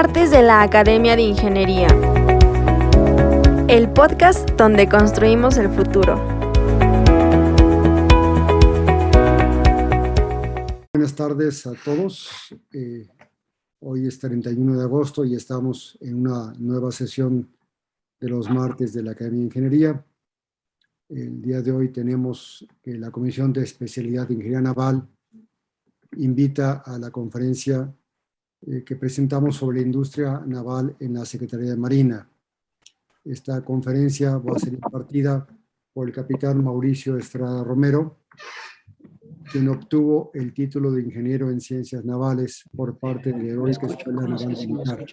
Martes de la Academia de Ingeniería. El podcast donde construimos el futuro. Buenas tardes a todos. Eh, hoy es 31 de agosto y estamos en una nueva sesión de los martes de la Academia de Ingeniería. El día de hoy tenemos que la Comisión de Especialidad de Ingeniería Naval invita a la conferencia eh, que presentamos sobre la industria naval en la Secretaría de Marina. Esta conferencia va a ser impartida por el capitán Mauricio Estrada Romero, quien obtuvo el título de ingeniero en ciencias navales por parte de la Heroica Escuela Naval Militar.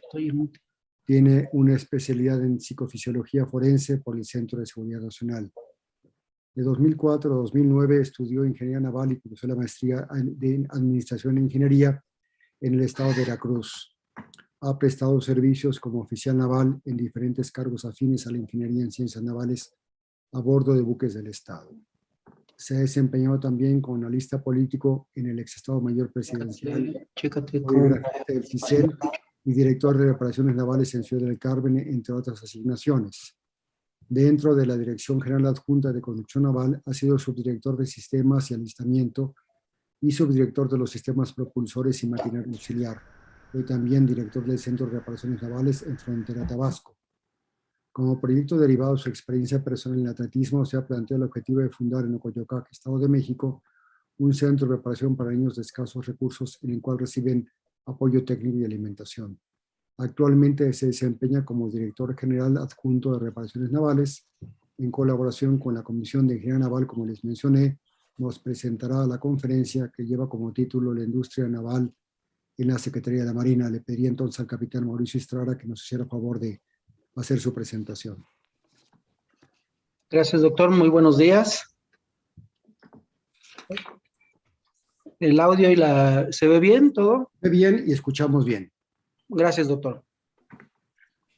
Tiene una especialidad en psicofisiología forense por el Centro de Seguridad Nacional. De 2004 a 2009 estudió ingeniería naval y cursó la maestría de administración e ingeniería en el estado de Veracruz. Ha prestado servicios como oficial naval en diferentes cargos afines a la ingeniería en ciencias navales a bordo de buques del estado. Se ha desempeñado también como analista político en el ex Estado Mayor Presidencial del CICEL y director de reparaciones navales en Ciudad del Carmen, entre otras asignaciones. Dentro de la Dirección General Adjunta de Construcción Naval, ha sido subdirector de Sistemas y Alistamiento y subdirector de los sistemas propulsores y maquinaria auxiliar. Fue también director del Centro de Reparaciones Navales en Frontera Tabasco. Como proyecto derivado de su experiencia personal en el atletismo, se ha planteado el objetivo de fundar en Ocoyocac, Estado de México, un centro de reparación para niños de escasos recursos en el cual reciben apoyo técnico y alimentación. Actualmente se desempeña como director general adjunto de reparaciones navales en colaboración con la Comisión de Ingeniería Naval, como les mencioné, nos presentará la conferencia que lleva como título La industria naval en la Secretaría de la Marina. Le pediría entonces al capitán Mauricio Estrada que nos hiciera favor de hacer su presentación. Gracias, doctor. Muy buenos días. ¿El audio y la... ¿Se ve bien todo? Se ve bien y escuchamos bien. Gracias, doctor.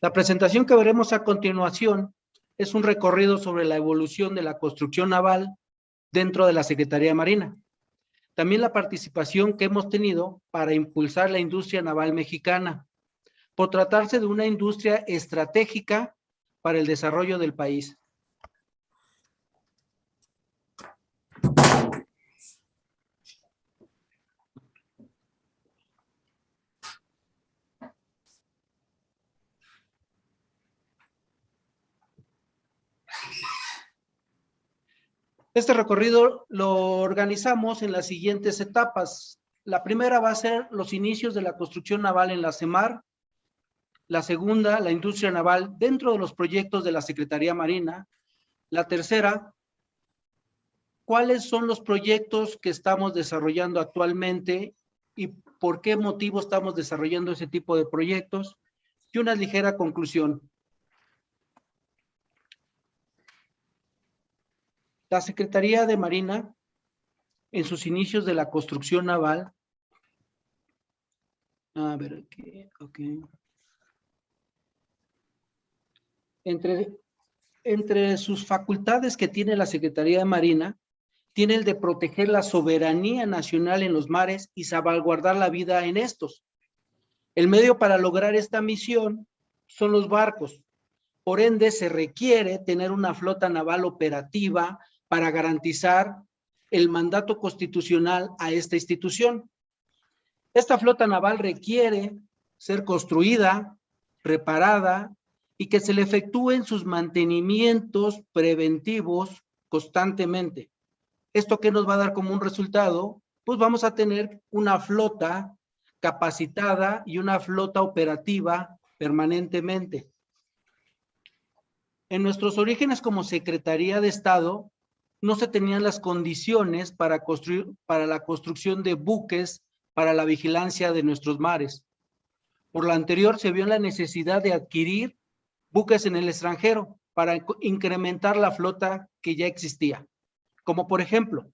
La presentación que veremos a continuación es un recorrido sobre la evolución de la construcción naval dentro de la Secretaría Marina. También la participación que hemos tenido para impulsar la industria naval mexicana, por tratarse de una industria estratégica para el desarrollo del país. Este recorrido lo organizamos en las siguientes etapas. La primera va a ser los inicios de la construcción naval en la CEMAR. La segunda, la industria naval dentro de los proyectos de la Secretaría Marina. La tercera, cuáles son los proyectos que estamos desarrollando actualmente y por qué motivo estamos desarrollando ese tipo de proyectos. Y una ligera conclusión. La Secretaría de Marina, en sus inicios de la construcción naval, a ver, aquí, ok. Entre, entre sus facultades que tiene la Secretaría de Marina, tiene el de proteger la soberanía nacional en los mares y salvaguardar la vida en estos. El medio para lograr esta misión son los barcos. Por ende, se requiere tener una flota naval operativa para garantizar el mandato constitucional a esta institución. Esta flota naval requiere ser construida, reparada y que se le efectúen sus mantenimientos preventivos constantemente. ¿Esto qué nos va a dar como un resultado? Pues vamos a tener una flota capacitada y una flota operativa permanentemente. En nuestros orígenes como Secretaría de Estado, no se tenían las condiciones para, construir, para la construcción de buques para la vigilancia de nuestros mares. Por lo anterior, se vio la necesidad de adquirir buques en el extranjero para incrementar la flota que ya existía. Como por ejemplo,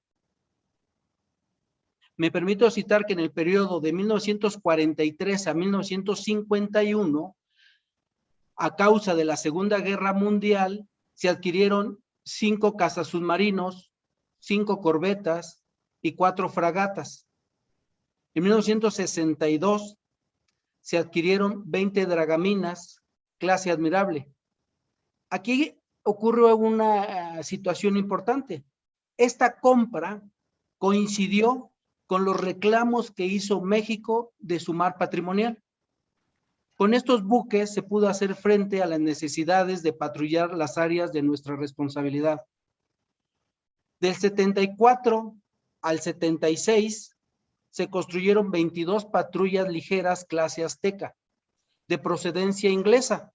me permito citar que en el periodo de 1943 a 1951, a causa de la Segunda Guerra Mundial, se adquirieron cinco cazas submarinos, cinco corbetas y cuatro fragatas. En 1962 se adquirieron 20 dragaminas, clase admirable. Aquí ocurrió una eh, situación importante. Esta compra coincidió con los reclamos que hizo México de su mar patrimonial. Con estos buques se pudo hacer frente a las necesidades de patrullar las áreas de nuestra responsabilidad. Del 74 al 76 se construyeron 22 patrullas ligeras clase Azteca, de procedencia inglesa,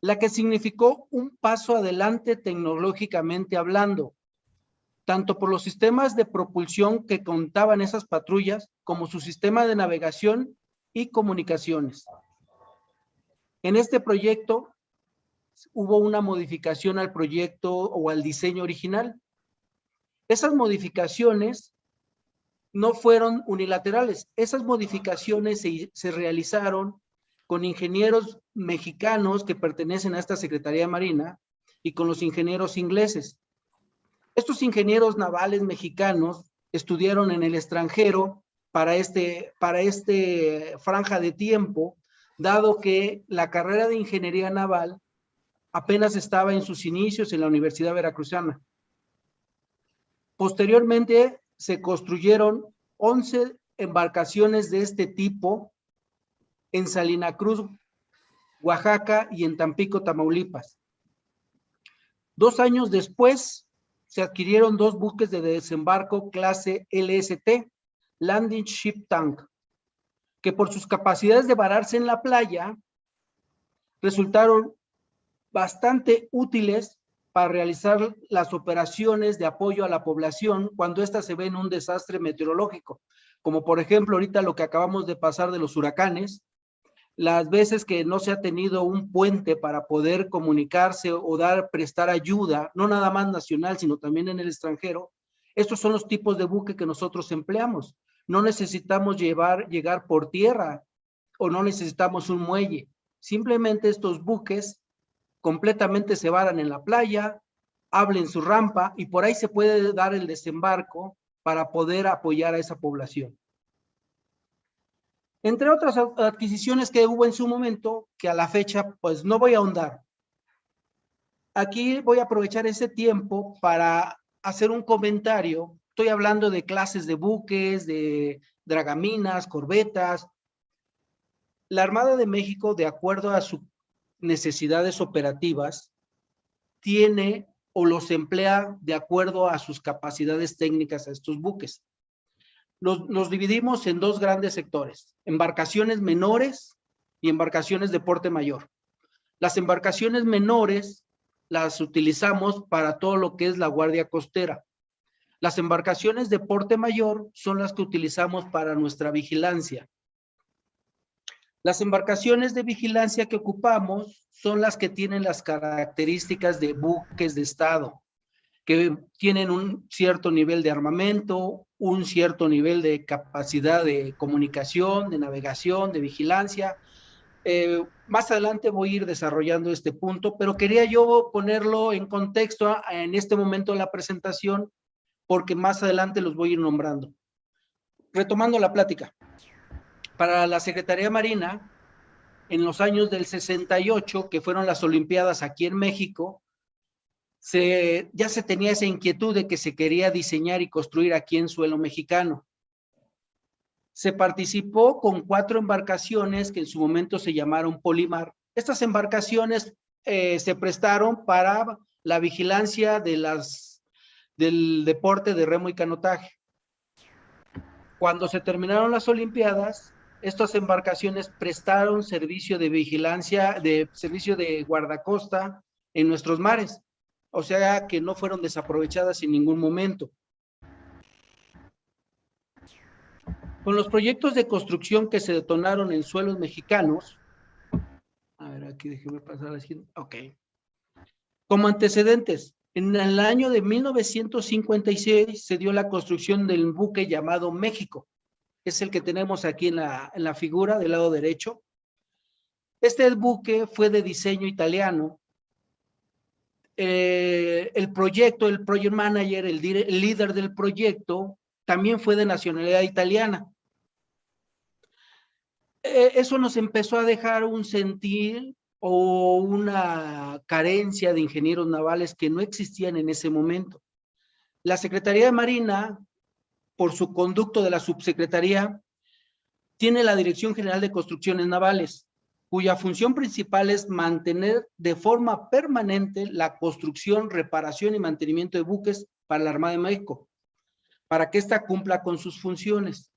la que significó un paso adelante tecnológicamente hablando, tanto por los sistemas de propulsión que contaban esas patrullas como su sistema de navegación y comunicaciones. En este proyecto hubo una modificación al proyecto o al diseño original. Esas modificaciones no fueron unilaterales. Esas modificaciones se, se realizaron con ingenieros mexicanos que pertenecen a esta Secretaría Marina y con los ingenieros ingleses. Estos ingenieros navales mexicanos estudiaron en el extranjero para este, para este franja de tiempo, dado que la carrera de ingeniería naval apenas estaba en sus inicios en la Universidad Veracruzana. Posteriormente se construyeron 11 embarcaciones de este tipo en Salina Cruz, Oaxaca y en Tampico, Tamaulipas. Dos años después, se adquirieron dos buques de desembarco clase LST, Landing Ship Tank, que por sus capacidades de vararse en la playa, resultaron bastante útiles para realizar las operaciones de apoyo a la población cuando ésta se ve en un desastre meteorológico, como por ejemplo ahorita lo que acabamos de pasar de los huracanes, las veces que no se ha tenido un puente para poder comunicarse o dar, prestar ayuda, no nada más nacional, sino también en el extranjero, estos son los tipos de buque que nosotros empleamos. No necesitamos llevar, llegar por tierra o no necesitamos un muelle. Simplemente estos buques completamente se varan en la playa, hablen su rampa y por ahí se puede dar el desembarco para poder apoyar a esa población. Entre otras adquisiciones que hubo en su momento, que a la fecha pues no voy a ahondar. Aquí voy a aprovechar ese tiempo para hacer un comentario. Estoy hablando de clases de buques, de dragaminas, corbetas. La Armada de México, de acuerdo a sus necesidades operativas, tiene o los emplea de acuerdo a sus capacidades técnicas a estos buques nos, dividimos en dos grandes sectores, embarcaciones menores y embarcaciones de porte mayor. Las embarcaciones menores las utilizamos para todo lo que es la guardia costera. Las embarcaciones de porte mayor son las que utilizamos para nuestra vigilancia. Las embarcaciones de vigilancia que ocupamos son las que tienen las características de buques de Estado, que tienen un cierto nivel de armamento, un cierto nivel de capacidad de comunicación, de navegación, de vigilancia. Eh, más adelante voy a ir desarrollando este punto, pero quería yo ponerlo en contexto en este momento de la presentación, porque más adelante los voy a ir nombrando. Retomando la plática. Para la Secretaría Marina, en los años del 68, que fueron las Olimpiadas aquí en México, ya se tenía esa inquietud de que se quería diseñar y construir aquí en suelo mexicano. Se participó con cuatro embarcaciones que en su momento se llamaron Polimar. Estas embarcaciones eh, se prestaron para la vigilancia de las, del deporte de remo y canotaje. Cuando se terminaron las Olimpiadas, estas embarcaciones prestaron servicio de vigilancia, de servicio de guardacosta en nuestros mares o sea que no fueron desaprovechadas en ningún momento. Con los proyectos de construcción que se detonaron en suelos mexicanos, a ver, aquí déjeme pasar la siguiente, ok. Como antecedentes, en el año de 1956 se dio la construcción del buque llamado México. Es el que tenemos aquí en la, en la figura del lado derecho. Este buque fue de diseño italiano eh, el proyecto, el project manager, el, líder del proyecto, también fue de nacionalidad italiana. eh, eso nos empezó a dejar un sentir o una carencia de ingenieros navales que no existían en ese momento. La Secretaría de Marina, por su conducto de la subsecretaría, tiene la Dirección General de Construcciones Navales, cuya función principal es mantener de forma permanente la construcción, reparación y mantenimiento de buques para la Armada de México, para que ésta cumpla con sus funciones.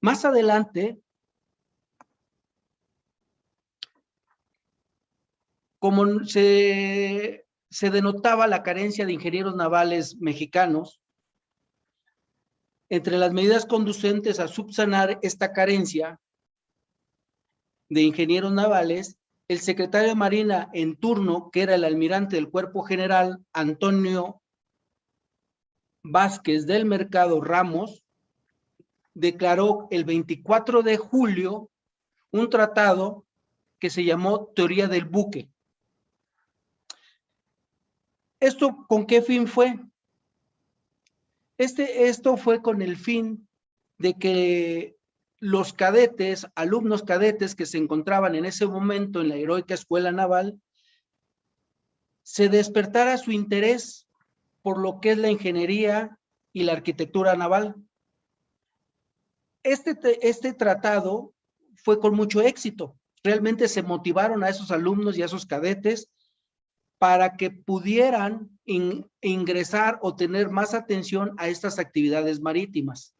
Más adelante, como se, se denotaba la carencia de ingenieros navales mexicanos, entre las medidas conducentes a subsanar esta carencia de ingenieros navales, el secretario de Marina en turno, que era el almirante del Cuerpo General, Antonio Vázquez del Mercado Ramos, declaró el 24 de julio un tratado que se llamó Teoría del Buque. ¿Esto con qué fin fue? Este, esto fue con el fin de que los cadetes, alumnos cadetes que se encontraban en ese momento en la heroica escuela naval, se despertara su interés por lo que es la ingeniería y la arquitectura naval. Este, este tratado fue con mucho éxito. Realmente se motivaron a esos alumnos y a esos cadetes para que pudieran ingresar o tener más atención a estas actividades marítimas.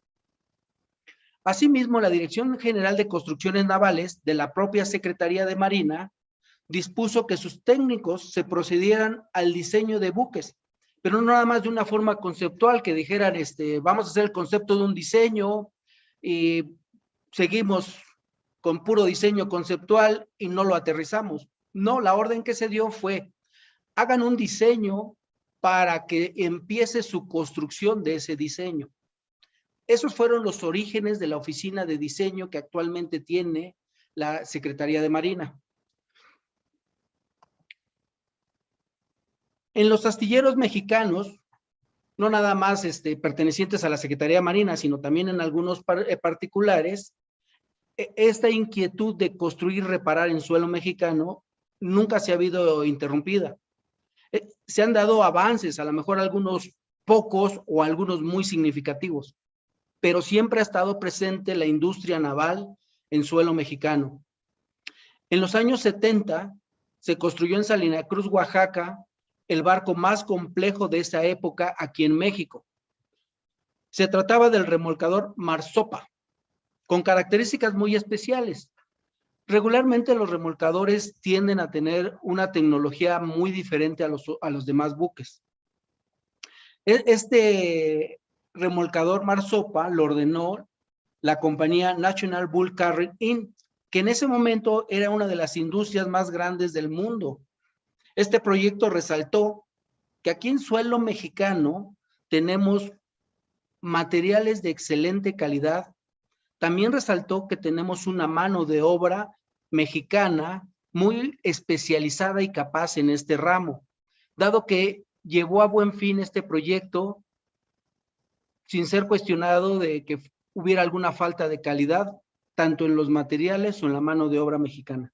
Asimismo, la Dirección General de Construcciones Navales de la propia Secretaría de Marina dispuso que sus técnicos se procedieran al diseño de buques, pero no nada más de una forma conceptual que dijeran, este, vamos a hacer el concepto de un diseño y seguimos con puro diseño conceptual y no lo aterrizamos. No, la orden que se dio fue hagan un diseño para que empiece su construcción de ese diseño. Esos fueron los orígenes de la oficina de diseño que actualmente tiene la Secretaría de Marina. En los astilleros mexicanos, no nada más este, pertenecientes a la Secretaría de Marina, sino también en algunos eh, particulares, e, esta inquietud de construir y reparar en suelo mexicano nunca se ha habido interrumpida. Eh, se han dado avances, a lo mejor algunos pocos o algunos muy significativos, pero siempre ha estado presente la industria naval en suelo mexicano. En los años 70 se construyó en Salina Cruz, Oaxaca, el barco más complejo de esa época aquí en México. Se trataba del remolcador Marsopa, con características muy especiales. Regularmente los remolcadores tienden a tener una tecnología muy diferente a los, a los demás buques. E, este remolcador Marsopa lo ordenó la compañía National Bull Carrier Inc., que en ese momento era una de las industrias más grandes del mundo. Este proyecto resaltó que aquí en suelo mexicano tenemos materiales de excelente calidad. También resaltó que tenemos una mano de obra mexicana muy especializada y capaz en este ramo, dado que llevó a buen fin este proyecto sin ser cuestionado de que hubiera alguna falta de calidad, tanto en los materiales o en la mano de obra mexicana.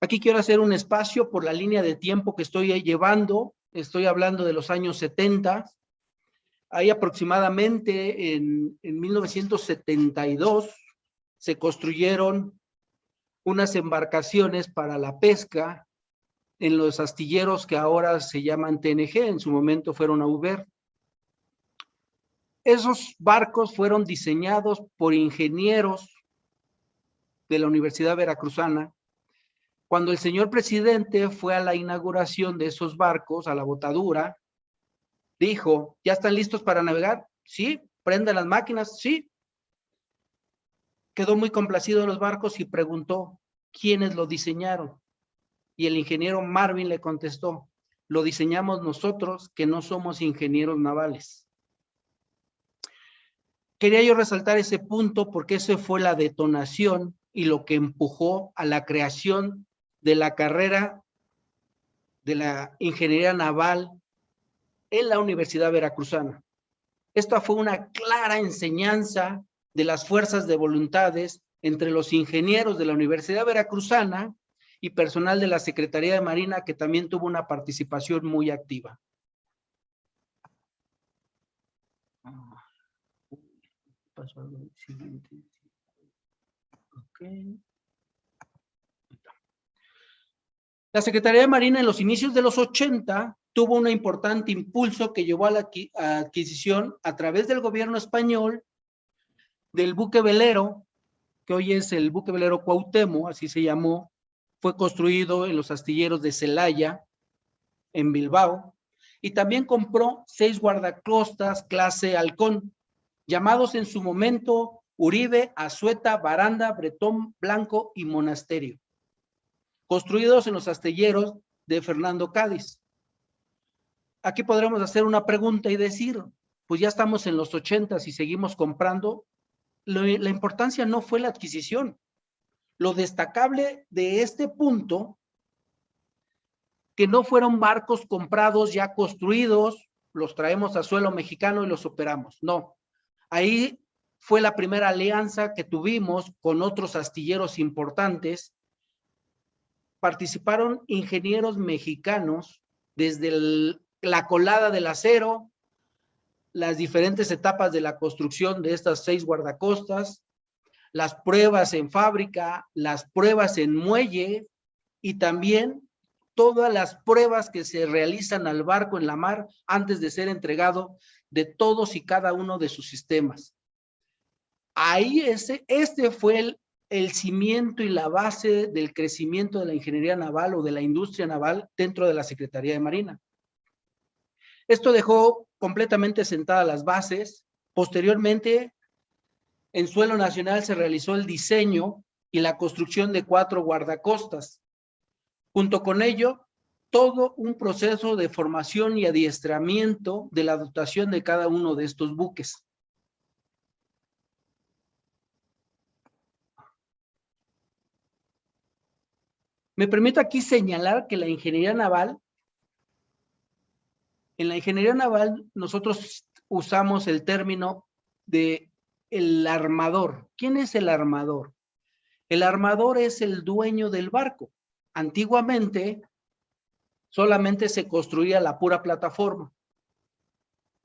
Aquí quiero hacer un espacio por la línea de tiempo que estoy llevando. Estoy hablando de los años 70. Ahí aproximadamente en, en 1972 se construyeron unas embarcaciones para la pesca en los astilleros que ahora se llaman TNG, en su momento fueron a Uber. Esos barcos fueron diseñados por ingenieros de la Universidad Veracruzana. Cuando el señor presidente fue a la inauguración de esos barcos, a la botadura, dijo, ¿ya están listos para navegar? Sí, prenden las máquinas, sí, quedó muy complacido de los barcos y preguntó quiénes lo diseñaron. Y el ingeniero Marvin le contestó, lo diseñamos nosotros que no somos ingenieros navales. Quería yo resaltar ese punto porque esa fue la detonación y lo que empujó a la creación de la carrera de la ingeniería naval en la Universidad Veracruzana. Esta fue una clara enseñanza de las fuerzas de voluntades entre los ingenieros de la Universidad Veracruzana y personal de la Secretaría de Marina que también tuvo una participación muy activa. La Secretaría de Marina en los inicios de los 80 tuvo un importante impulso que llevó a la adquisición a través del gobierno español del buque velero, que hoy es el buque velero Cuauhtémoc, así se llamó, fue construido en los astilleros de Celaya, en Bilbao, y también compró seis guardacostas clase Halcón, llamados en su momento Uribe, Azueta, Baranda, Bretón, Blanco y Monasterio construidos en los astilleros de Fernando Cádiz. Aquí podremos hacer una pregunta y decir, pues ya estamos en los ochentas y seguimos comprando. La importancia no fue la adquisición. Lo destacable de este punto, que no fueron barcos comprados ya construidos, los traemos a suelo mexicano y los operamos. No, ahí fue la primera alianza que tuvimos con otros astilleros importantes participaron ingenieros mexicanos desde la colada del acero, las diferentes etapas de la construcción de estas seis guardacostas, las pruebas en fábrica, las pruebas en muelle y también todas las pruebas que se realizan al barco en la mar antes de ser entregado de todos y cada uno de sus sistemas. Ahí ese, este fue el el cimiento y la base del crecimiento de la ingeniería naval o de la industria naval dentro de la Secretaría de Marina. Esto dejó completamente sentadas las bases. Posteriormente, en suelo nacional se realizó el diseño y la construcción de cuatro guardacostas. Junto con ello, todo un proceso de formación y adiestramiento de la dotación de cada uno de estos buques. Me permito aquí señalar que la ingeniería naval, en la ingeniería naval nosotros usamos el término de el armador. ¿Quién es el armador? El armador es el dueño del barco. Antiguamente solamente se construía la pura plataforma.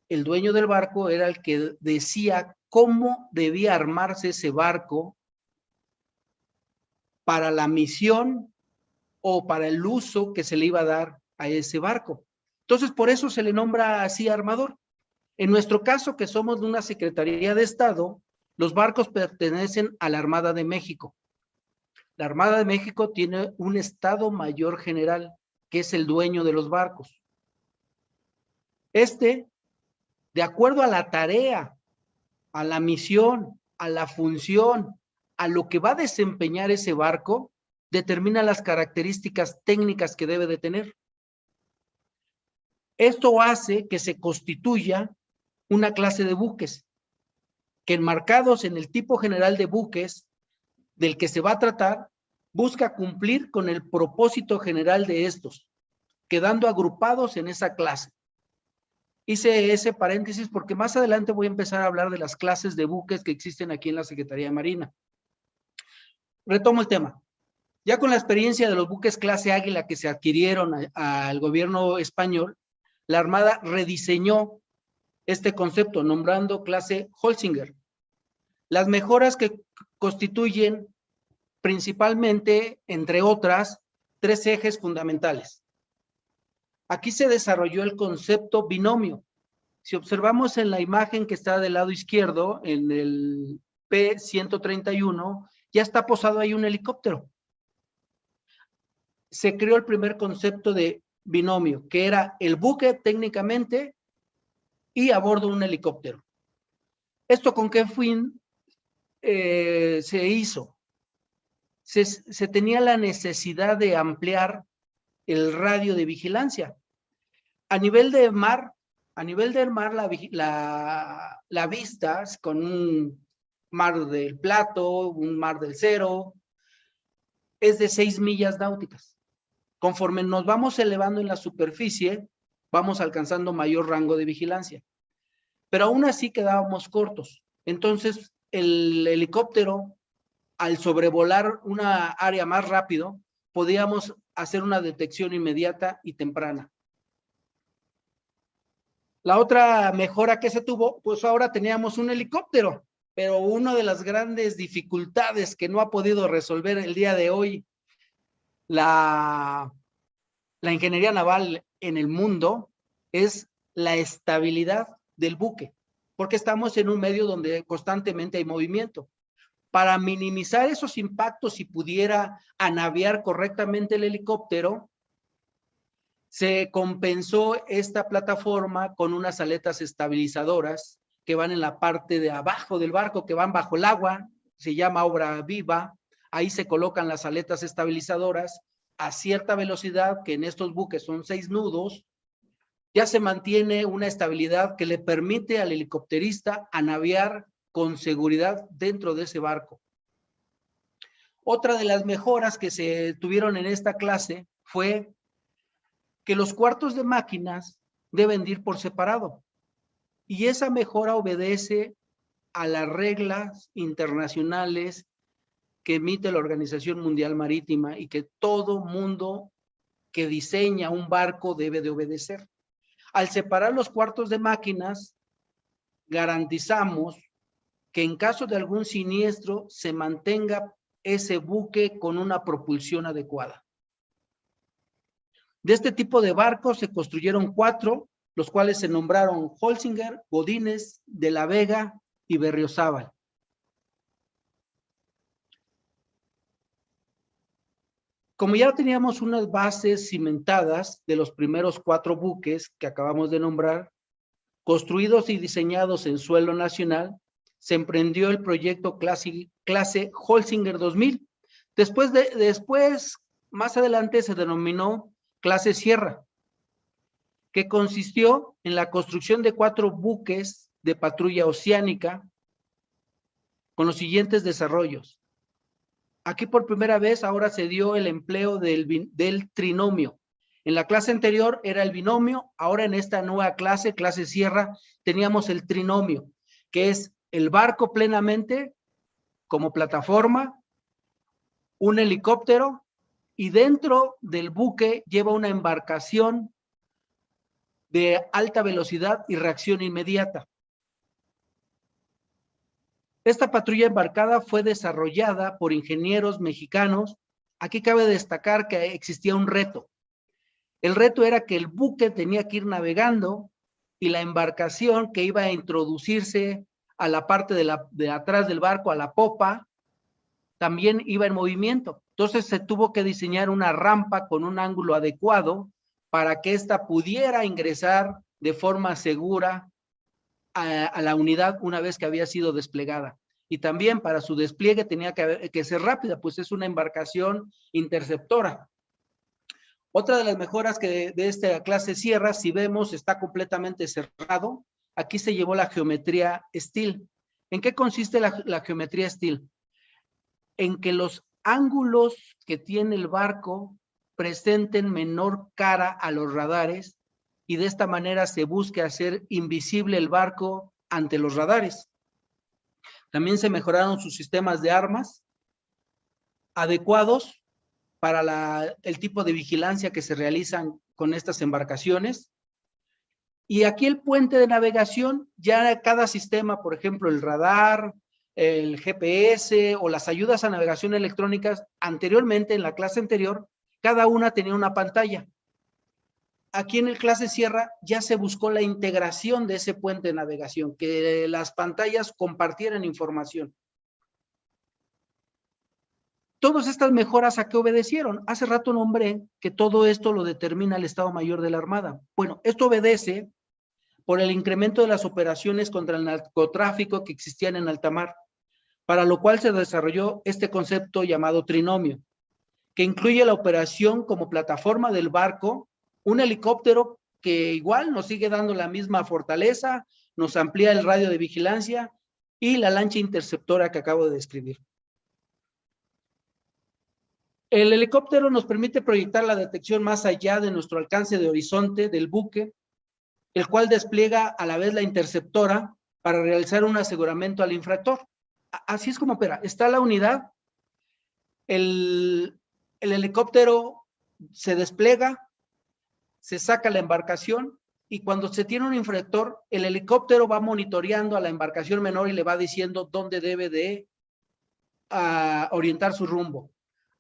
El dueño del barco era el que decía cómo debía armarse ese barco para la misión o para el uso que se le iba a dar a ese barco. Entonces, por eso se le nombra así armador. En nuestro caso, que somos de una Secretaría de Estado, los barcos pertenecen a la Armada de México. La Armada de México tiene un Estado Mayor General, que es el dueño de los barcos. Este, de acuerdo a la tarea, a la misión, a la función, a lo que va a desempeñar ese barco, determina las características técnicas que debe de tener. Esto hace que se constituya una clase de buques que enmarcados en el tipo general de buques del que se va a tratar, busca cumplir con el propósito general de estos, quedando agrupados en esa clase. Hice ese paréntesis porque más adelante voy a empezar a hablar de las clases de buques que existen aquí en la Secretaría de Marina. Retomo el tema. Ya con la experiencia de los buques clase Águila que se adquirieron al gobierno español, la Armada rediseñó este concepto nombrando clase Holzinger. Las mejoras que constituyen principalmente, entre otras, tres ejes fundamentales. Aquí se desarrolló el concepto binomio. Si observamos en la imagen que está del lado izquierdo, en el P-131, ya está posado ahí un helicóptero se creó el primer concepto de binomio, que era el buque técnicamente y a bordo un helicóptero. ¿Esto con qué fin eh, se hizo? Se, se, tenía la necesidad de ampliar el radio de vigilancia. A nivel de mar, a nivel del mar, la, la, la vista con un mar del plato, un mar del cero, es de seis millas náuticas. Conforme nos vamos elevando en la superficie, vamos alcanzando mayor rango de vigilancia. Pero aún así quedábamos cortos. Entonces el helicóptero, al sobrevolar una área más rápido, podíamos hacer una detección inmediata y temprana. La otra mejora que se tuvo, pues ahora teníamos un helicóptero, pero una de las grandes dificultades que no ha podido resolver el día de hoy la, la ingeniería naval en el mundo es la estabilidad del buque, porque estamos en un medio donde constantemente hay movimiento. Para minimizar esos impactos y pudiera anaviar correctamente el helicóptero, se compensó esta plataforma con unas aletas estabilizadoras que van en la parte de abajo del barco, que van bajo el agua, se llama obra viva. Ahí se colocan las aletas estabilizadoras a cierta velocidad, que en estos buques son seis nudos, ya se mantiene una estabilidad que le permite al helicópterista navegar con seguridad dentro de ese barco. Otra de las mejoras que se tuvieron en esta clase fue que los cuartos de máquinas deben ir por separado. Y esa mejora obedece a las reglas internacionales que emite la Organización Mundial Marítima y que todo mundo que diseña un barco debe de obedecer. Al separar los cuartos de máquinas, garantizamos que en caso de algún siniestro se mantenga ese buque con una propulsión adecuada. De este tipo de barcos se construyeron cuatro, los cuales se nombraron Holsinger, Godínez, De la Vega y Berriozábal. Como ya teníamos unas bases cimentadas de los primeros cuatro buques que acabamos de nombrar, construidos y diseñados en suelo nacional, se emprendió el proyecto clase, clase Holsinger 2000. Después, de, después, más adelante se denominó clase Sierra, que consistió en la construcción de cuatro buques de patrulla oceánica con los siguientes desarrollos. Aquí por primera vez ahora se dio el empleo del, del trinomio. En la clase anterior era el binomio, ahora en esta nueva clase, clase Sierra, teníamos el trinomio, que es el barco plenamente como plataforma, un helicóptero y dentro del buque lleva una embarcación de alta velocidad y reacción inmediata. Esta patrulla embarcada fue desarrollada por ingenieros mexicanos. Aquí cabe destacar que existía un reto. El reto era que el buque tenía que ir navegando y la embarcación que iba a introducirse a la parte de, atrás del barco, a la popa, también iba en movimiento. Entonces se tuvo que diseñar una rampa con un ángulo adecuado para que ésta pudiera ingresar de forma segura a, la unidad una vez que había sido desplegada. Y también para su despliegue tenía que, ser rápida, pues es una embarcación interceptora. Otra de las mejoras que de, esta clase Sierra, si vemos, está completamente cerrado. Aquí se llevó la geometría steel. ¿En qué consiste la, la geometría steel? En que los ángulos que tiene el barco presenten menor cara a los radares y de esta manera se busque hacer invisible el barco ante los radares. También se mejoraron sus sistemas de armas adecuados para el tipo de vigilancia que se realizan con estas embarcaciones. Y aquí el puente de navegación, ya cada sistema, por ejemplo, el radar, el GPS o las ayudas a navegación electrónicas, anteriormente, en la clase anterior, cada una tenía una pantalla aquí en el clase Sierra ya se buscó la integración de ese puente de navegación, que las pantallas compartieran información. Todas estas mejoras a qué obedecieron. Hace rato nombré que todo esto lo determina el Estado Mayor de la Armada. Bueno, esto obedece por el incremento de las operaciones contra el narcotráfico que existían en alta mar, para lo cual se desarrolló este concepto llamado trinomio, que incluye la operación como plataforma del barco un helicóptero que igual nos sigue dando la misma fortaleza, nos amplía el radio de vigilancia y la lancha interceptora que acabo de describir. El helicóptero nos permite proyectar la detección más allá de nuestro alcance de horizonte del buque, el cual despliega a la vez la interceptora para realizar un aseguramiento al infractor. así es como opera. Está la unidad, el, el helicóptero se despliega, se saca la embarcación y cuando se tiene un infractor, el helicóptero va monitoreando a la embarcación menor y le va diciendo dónde debe de ah, orientar su rumbo.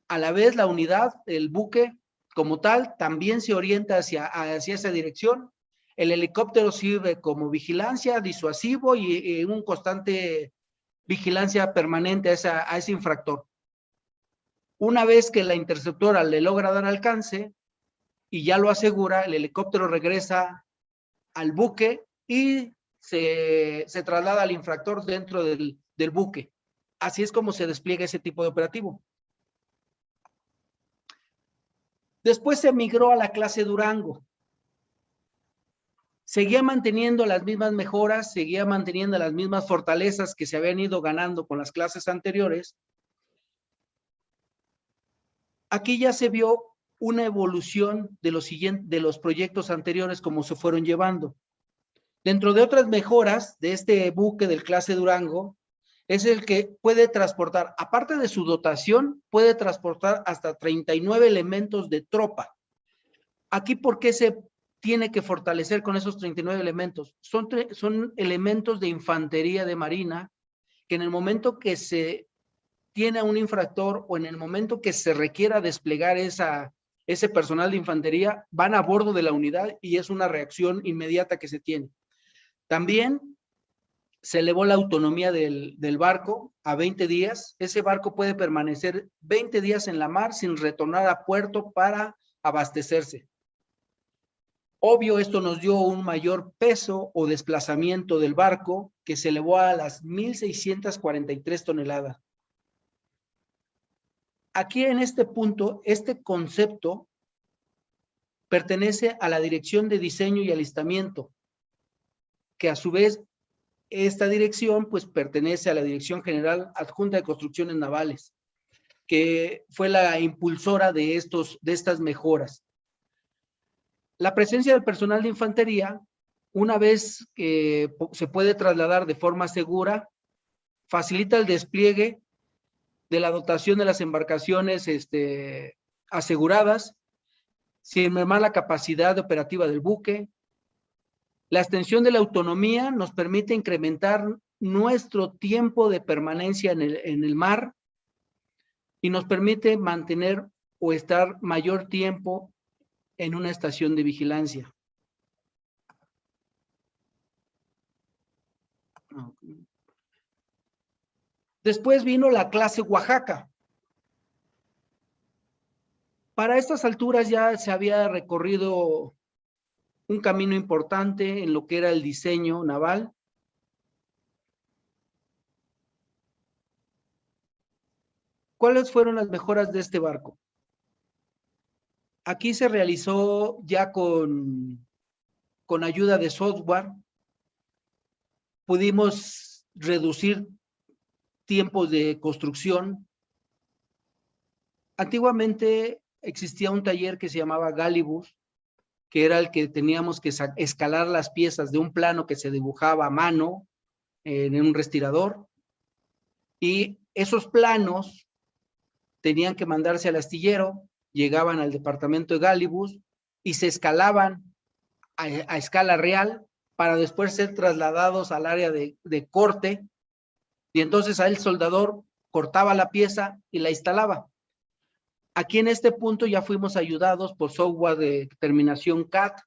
A la vez, la unidad, el buque como tal, también se orienta hacia, hacia esa dirección. El helicóptero sirve como vigilancia, disuasivo y, un constante vigilancia permanente a, a ese infractor. Una vez que la interceptora le logra dar alcance y ya lo asegura, el helicóptero regresa al buque y se, traslada al infractor dentro del, del buque. Así es como se despliega ese tipo de operativo. Después se migró a la clase Durango. Seguía manteniendo las mismas mejoras, seguía manteniendo las mismas fortalezas que se habían ido ganando con las clases anteriores, aquí ya se vio una evolución de los, de los proyectos anteriores como se fueron llevando. Dentro de otras mejoras de este buque del clase Durango, es el que puede transportar, aparte de su dotación, puede transportar hasta 39 elementos de tropa. Aquí, ¿por qué se tiene que fortalecer con esos 39 elementos? Son, son elementos de infantería de marina que en el momento que se tiene un infractor o en el momento que se requiera desplegar esa, ese personal de infantería, van a bordo de la unidad y es una reacción inmediata que se tiene. También se elevó la autonomía del, del, barco a 20 días. Ese barco puede permanecer 20 días en la mar sin retornar a puerto para abastecerse. Obvio, esto nos dio un mayor peso o desplazamiento del barco que se elevó a las 1.643 toneladas. Aquí en este punto, este concepto pertenece a la Dirección de Diseño y Alistamiento, que a su vez esta dirección pues pertenece a la Dirección General Adjunta de Construcciones Navales, que fue la impulsora de, estos, de estas mejoras. La presencia del personal de infantería, una vez que se puede trasladar de forma segura, facilita el despliegue de la dotación de las embarcaciones este, aseguradas, sin mermar la capacidad operativa del buque. La extensión de la autonomía nos permite incrementar nuestro tiempo de permanencia en el, en el mar y nos permite mantener o estar mayor tiempo en una estación de vigilancia. Después vino la clase Oaxaca. Para estas alturas ya se había recorrido un camino importante en lo que era el diseño naval. ¿Cuáles fueron las mejoras de este barco? Aquí se realizó ya con, con ayuda de software. Pudimos reducir tiempos de construcción. Antiguamente existía un taller que se llamaba Galibus, que era el que teníamos que escalar las piezas de un plano que se dibujaba a mano en un respirador. Y esos planos tenían que mandarse al astillero, llegaban al departamento de Galibus y se escalaban a, escala real para después ser trasladados al área de, de corte y entonces a el soldador cortaba la pieza y la instalaba. Aquí en este punto ya fuimos ayudados por software de terminación CAT,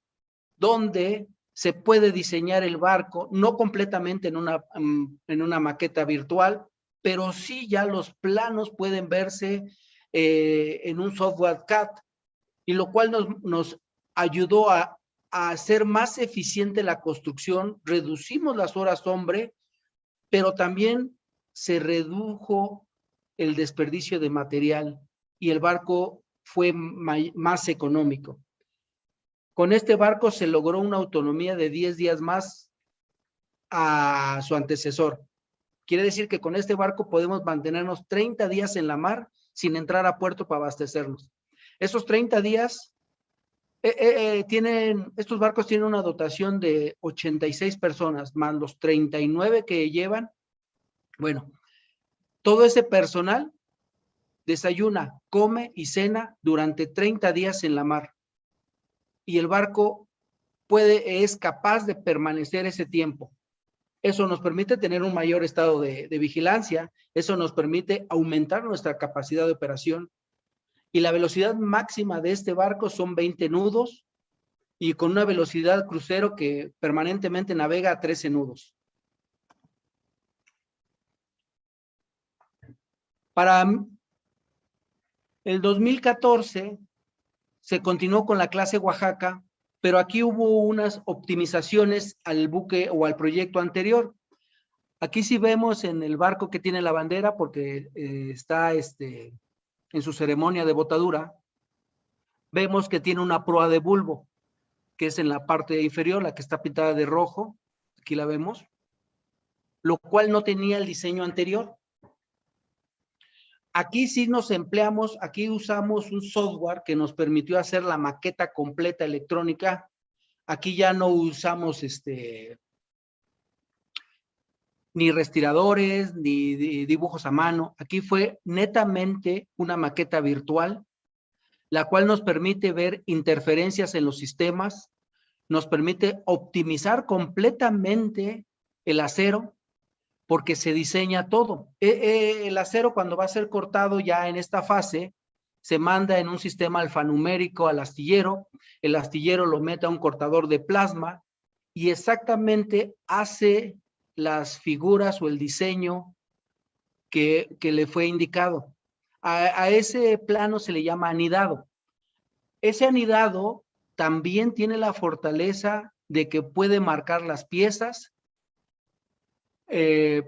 donde se puede diseñar el barco, no completamente en una, en una maqueta virtual, pero sí ya los planos pueden verse eh, en un software CAT, y lo cual nos, nos ayudó a hacer más eficiente la construcción, reducimos las horas hombre, pero también se redujo el desperdicio de material y el barco fue más económico. Con este barco se logró una autonomía de 10 días más a su antecesor. Quiere decir que con este barco podemos mantenernos 30 días en la mar sin entrar a puerto para abastecernos. Esos 30 días eh, eh, eh, tienen, estos barcos tienen una dotación de 86 personas, más los 39 que llevan bueno, Todo ese personal desayuna, come y cena durante 30 días en la mar. Y el barco puede, es capaz de permanecer ese tiempo. Eso nos permite tener un mayor estado de, de vigilancia, eso nos permite aumentar nuestra capacidad de operación. Y la velocidad máxima de este barco son 20 nudos y con una velocidad crucero que permanentemente navega a 13 nudos. Para el 2014 se continuó con la clase Oaxaca, pero aquí hubo unas optimizaciones al buque o al proyecto anterior. Aquí sí vemos en el barco que tiene la bandera, porque eh, está este, en su ceremonia de botadura, vemos que tiene una proa de bulbo, que es en la parte inferior, la que está pintada de rojo, aquí la vemos, lo cual no tenía el diseño anterior. Aquí sí nos empleamos, aquí usamos un software que nos permitió hacer la maqueta completa electrónica. Aquí ya no usamos este ni respiradores, ni dibujos a mano. Aquí fue netamente una maqueta virtual, la cual nos permite ver interferencias en los sistemas, nos permite optimizar completamente el acero, porque se diseña todo. E, e, el acero cuando va a ser cortado ya en esta fase, se manda en un sistema alfanumérico al astillero, el astillero lo mete a un cortador de plasma y exactamente hace las figuras o el diseño que, le fue indicado. A, a, ese plano se le llama anidado. Ese anidado también tiene la fortaleza de que puede marcar las piezas, eh,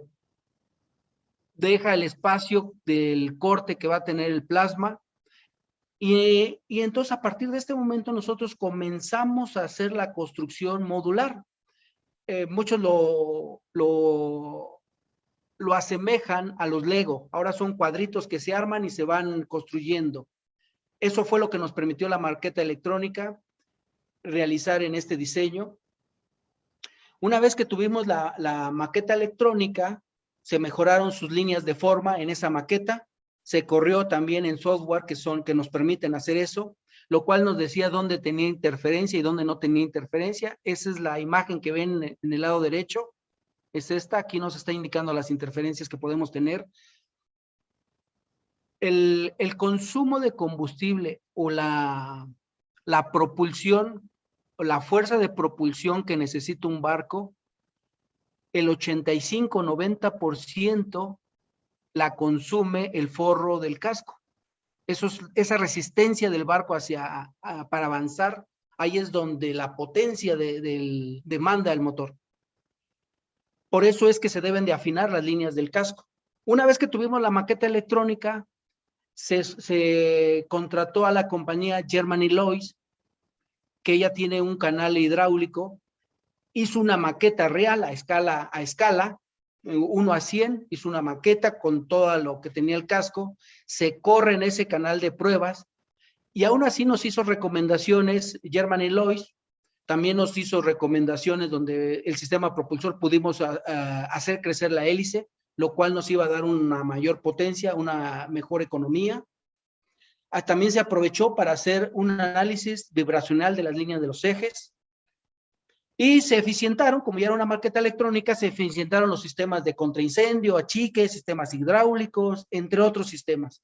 deja el espacio del corte que va a tener el plasma. Y, entonces a partir de este momento nosotros comenzamos a hacer la construcción modular. Eh, muchos lo, lo, lo asemejan a los Lego. Ahora son cuadritos que se arman y se van construyendo. Eso fue lo que nos permitió la marqueta electrónica realizar en este diseño. Una vez que tuvimos la, maqueta electrónica, se mejoraron sus líneas de forma en esa maqueta, se corrió también en software que son que nos permiten hacer eso, lo cual nos decía dónde tenía interferencia y dónde no tenía interferencia. Esa es la imagen que ven en el lado derecho. Es esta, aquí nos está indicando las interferencias que podemos tener. El, consumo de combustible o la, la propulsión la fuerza de propulsión que necesita un barco, el 85-90% la consume el forro del casco. Eso es, esa resistencia del barco hacia, para avanzar, ahí es donde la potencia de, demanda el motor. Por eso es que se deben de afinar las líneas del casco. Una vez que tuvimos la maqueta electrónica, se, se contrató a la compañía Germany Lois que ella tiene un canal hidráulico, hizo una maqueta real a escala, a escala, 1 a 100, hizo una maqueta con todo lo que tenía el casco, se corre en ese canal de pruebas y aún así nos hizo recomendaciones, Germany Lois, también nos hizo recomendaciones donde el sistema propulsor pudimos hacer crecer la hélice, lo cual nos iba a dar una mayor potencia, una mejor economía. Ah, también se aprovechó para hacer un análisis vibracional de las líneas de los ejes y se eficientaron, como ya era una maqueta electrónica, se eficientaron los sistemas de contraincendio, achique, sistemas hidráulicos, entre otros sistemas.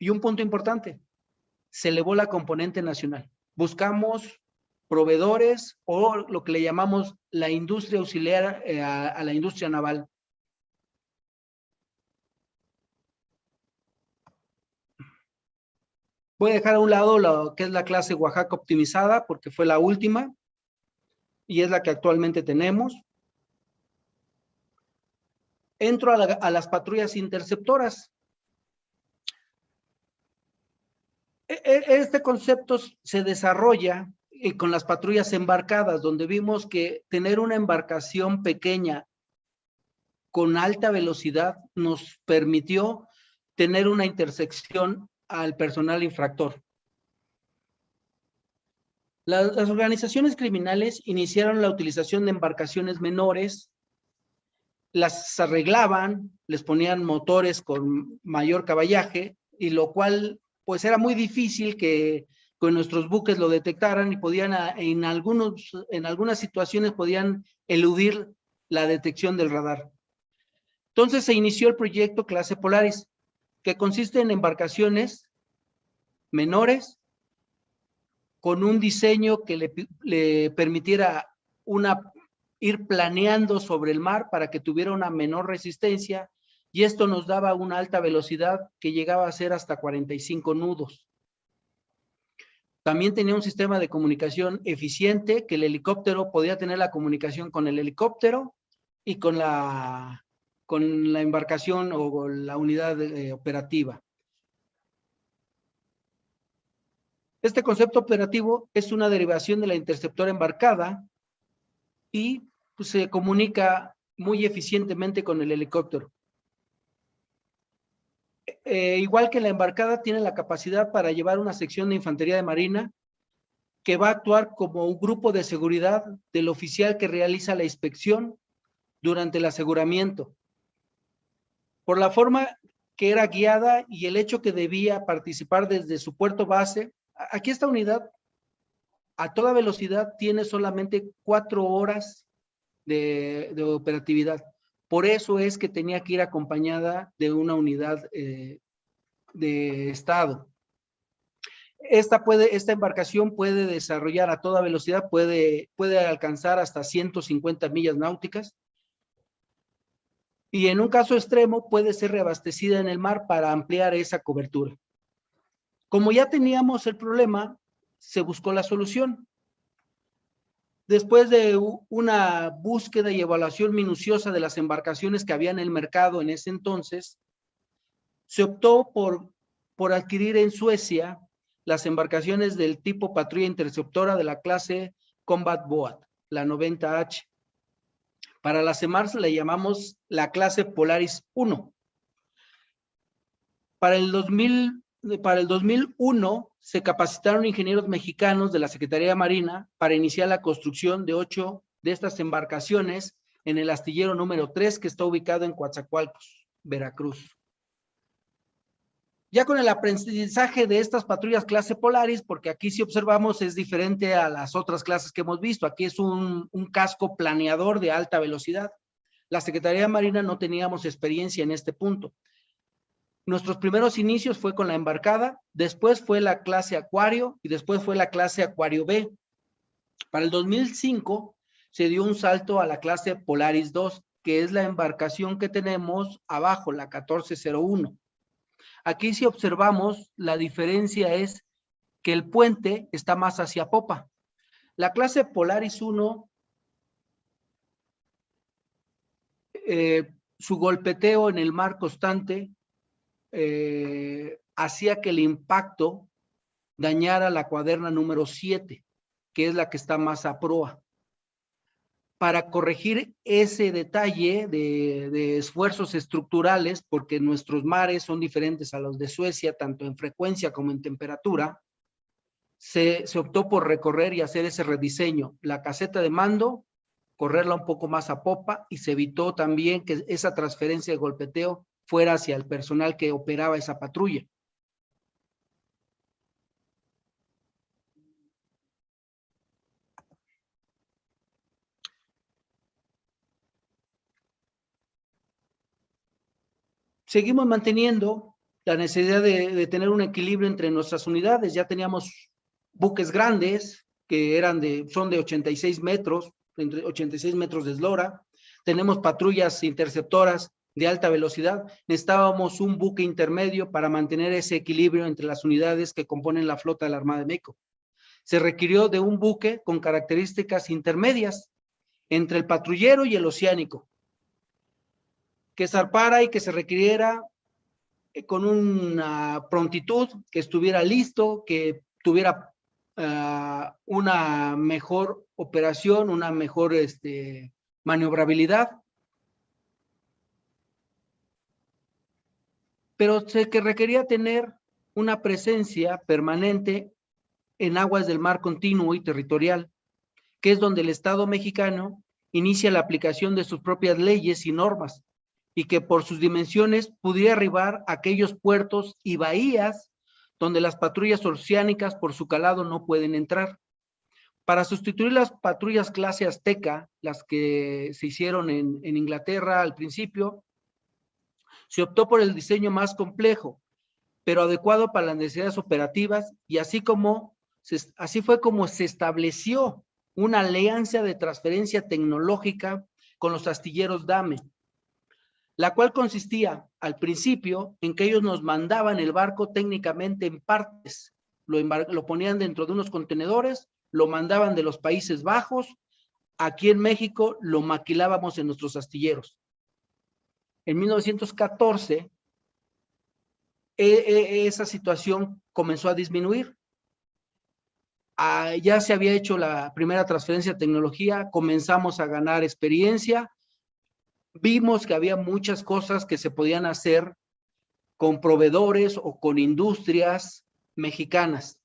Y un punto importante, se elevó la componente nacional. Buscamos proveedores o lo que le llamamos la industria auxiliar eh, a la industria naval. Voy a dejar a un lado lo que es la clase Oaxaca optimizada porque fue la última y es la que actualmente tenemos. Entro a, las patrullas interceptoras. E, e, este concepto se desarrolla eh, con las patrullas embarcadas, donde vimos que tener una embarcación pequeña con alta velocidad nos permitió tener una intersección al personal infractor. las organizaciones criminales iniciaron la utilización de embarcaciones menores, las arreglaban, les ponían motores con mayor caballaje, y lo cual pues era muy difícil que con nuestros buques lo detectaran y podían en, algunos, en algunas situaciones podían eludir la detección del radar. Entonces se inició el proyecto Clase Polaris, que consiste en embarcaciones menores con un diseño que le, permitiera ir planeando sobre el mar para que tuviera una menor resistencia y esto nos daba una alta velocidad que llegaba a ser hasta 45 nudos. También tenía un sistema de comunicación eficiente que el helicóptero podía tener la comunicación con el helicóptero y con la, con la embarcación o la unidad eh, operativa. Este concepto operativo es una derivación de la interceptora embarcada y pues, se comunica muy eficientemente con el helicóptero. Eh, igual que la embarcada, tiene la capacidad para llevar una sección de infantería de marina que va a actuar como un grupo de seguridad del oficial que realiza la inspección durante el aseguramiento. Por la forma que era guiada y el hecho que debía participar desde su puerto base, aquí esta unidad a toda velocidad tiene solamente cuatro horas de, operatividad. Por eso es que tenía que ir acompañada de una unidad eh, de Estado. Esta, puede, esta embarcación puede desarrollar a toda velocidad, puede, puede alcanzar hasta 150 millas náuticas. Y en un caso extremo puede ser reabastecida en el mar para ampliar esa cobertura. Como ya teníamos el problema, se buscó la solución. Después de una búsqueda y evaluación minuciosa de las embarcaciones que había en el mercado en ese entonces, se optó por, por adquirir en Suecia las embarcaciones del tipo patrulla interceptora de la clase Combat Boat, la 90H. Para la CEMARS le llamamos la clase Polaris 1. Para el 2000, para el 2001 se capacitaron ingenieros mexicanos de la Secretaría de Marina para iniciar la construcción de ocho de estas embarcaciones en el astillero número 3 que está ubicado en Coatzacoalcos, Veracruz. Ya con el aprendizaje de estas patrullas clase Polaris, porque aquí si observamos es diferente a las otras clases que hemos visto, aquí es un, casco planeador de alta velocidad. La Secretaría de Marina no teníamos experiencia en este punto. Nuestros primeros inicios fue con la embarcada, después fue la clase Acuario y después fue la clase Acuario B. Para el 2005 se dio un salto a la clase Polaris 2, que es la embarcación que tenemos abajo, la 1401. Aquí si observamos, la diferencia es que el puente está más hacia popa. La clase Polaris 1, eh, su golpeteo en el mar constante eh, hacía que el impacto dañara la cuaderna número 7, que es la que está más a proa. Para corregir ese detalle de, esfuerzos estructurales, porque nuestros mares son diferentes a los de Suecia, tanto en frecuencia como en temperatura, se, optó por recorrer y hacer ese rediseño. La caseta de mando, correrla un poco más a popa y se evitó también que esa transferencia de golpeteo fuera hacia el personal que operaba esa patrulla. Seguimos manteniendo la necesidad de, tener un equilibrio entre nuestras unidades. Ya teníamos buques grandes que eran de, son de 86 metros, entre 86 metros de eslora. Tenemos patrullas interceptoras de alta velocidad, necesitábamos un buque intermedio para mantener ese equilibrio entre las unidades que componen la flota de la Armada de México. Se requirió de un buque con características intermedias entre el patrullero y el oceánico, que zarpara y que se requiriera eh, con una prontitud, que estuviera listo, que tuviera ah, una mejor operación, una mejor este, maniobrabilidad. Pero sé que requería tener una presencia permanente en aguas del mar continuo y territorial, que es donde el Estado mexicano inicia la aplicación de sus propias leyes y normas y que por sus dimensiones pudiera arribar a aquellos puertos y bahías donde las patrullas oceánicas por su calado no pueden entrar. Para sustituir las patrullas clase azteca, las que se hicieron en, en Inglaterra al principio, se optó por el diseño más complejo, pero adecuado para las necesidades operativas y así como así fue como se estableció una alianza de transferencia tecnológica con los astilleros DAME, la cual consistía al principio en que ellos nos mandaban el barco técnicamente en partes, lo, ponían dentro de unos contenedores, lo mandaban de los Países Bajos, aquí en México lo maquilábamos en nuestros astilleros. En 1914, e, e, esa situación comenzó a disminuir. Ah, ya se había hecho la primera transferencia de tecnología, comenzamos a ganar experiencia, vimos que había muchas cosas que se podían hacer con proveedores o con industrias mexicanas.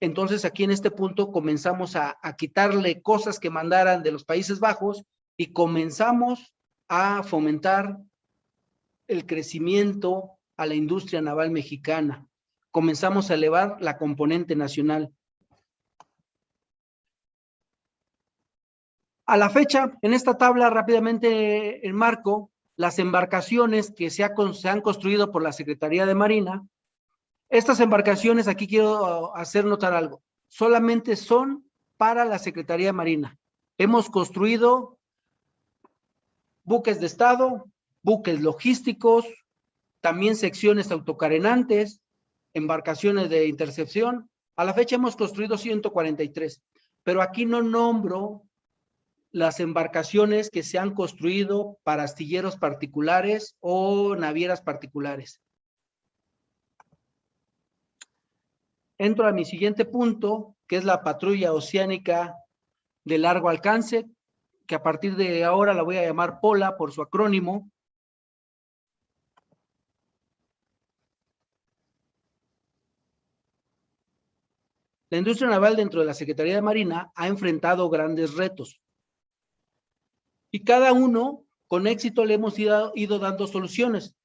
Entonces aquí en este punto comenzamos a, quitarle cosas que mandaran de los Países Bajos y comenzamos a fomentar el crecimiento a la industria naval mexicana. Comenzamos a elevar la componente nacional. A la fecha, en esta tabla rápidamente enmarco las embarcaciones que se, se han construido por la Secretaría de Marina. Estas embarcaciones, aquí quiero hacer notar algo, solamente son para la Secretaría de Marina. Hemos construido buques de Estado, buques logísticos, también secciones autocarenantes, embarcaciones de intercepción. A la fecha hemos construido 143, pero aquí no nombro las embarcaciones que se han construido para astilleros particulares o navieras particulares. Entro a mi siguiente punto, que es la patrulla oceánica de largo alcance, que a partir de ahora la voy a llamar POLA por su acrónimo. La industria naval dentro de la Secretaría de Marina ha enfrentado grandes retos. Y cada uno, con éxito, le hemos ido, ido dando soluciones.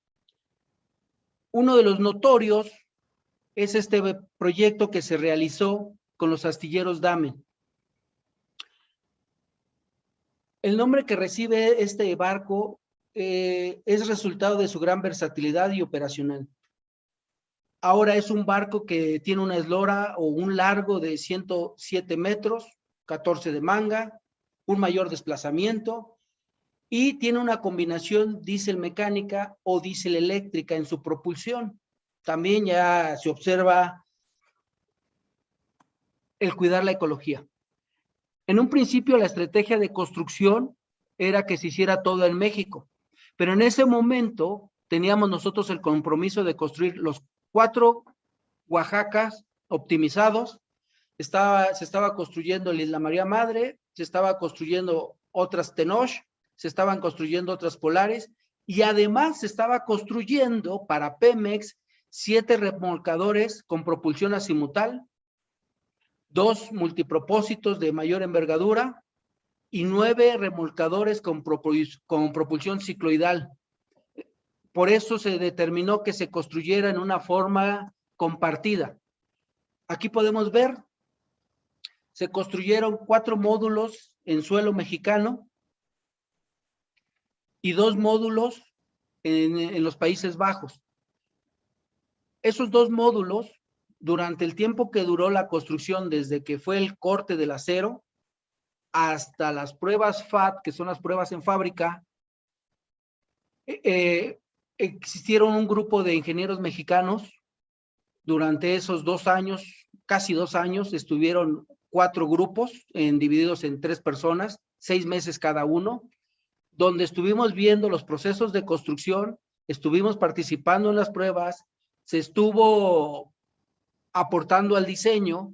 Uno de los notorios es este proyecto que se realizó con los astilleros Damen. El nombre que recibe este barco eh, es resultado de su gran versatilidad y operacional. Ahora es un barco que tiene una eslora o un largo de 107 metros, 14 de manga, un mayor desplazamiento y tiene una combinación diésel mecánica o diésel eléctrica en su propulsión. También ya se observa el cuidar la ecología. En un principio la estrategia de construcción era que se hiciera todo en México, pero en ese momento teníamos nosotros el compromiso de construir los cuatro Oaxacas optimizados. Estaba, se estaba construyendo el Isla María Madre, se estaba construyendo otras Tenoch, se estaban construyendo otras Polares y además se estaba construyendo para Pemex siete remolcadores con propulsión azimutal, dos multipropósitos de mayor envergadura y nueve remolcadores con, con propulsión cicloidal. Por eso se determinó que se construyera en una forma compartida. Aquí podemos ver, se construyeron cuatro módulos en suelo mexicano y dos módulos en, los Países Bajos. Esos dos módulos, durante el tiempo que duró la construcción, desde que fue el corte del acero hasta las pruebas FAT, que son las pruebas en fábrica, eh, eh existieron un grupo de ingenieros mexicanos durante esos dos años, casi dos años, estuvieron cuatro grupos en, divididos en tres personas, seis meses cada uno, donde estuvimos viendo los procesos de construcción, estuvimos participando en las pruebas, se estuvo aportando al diseño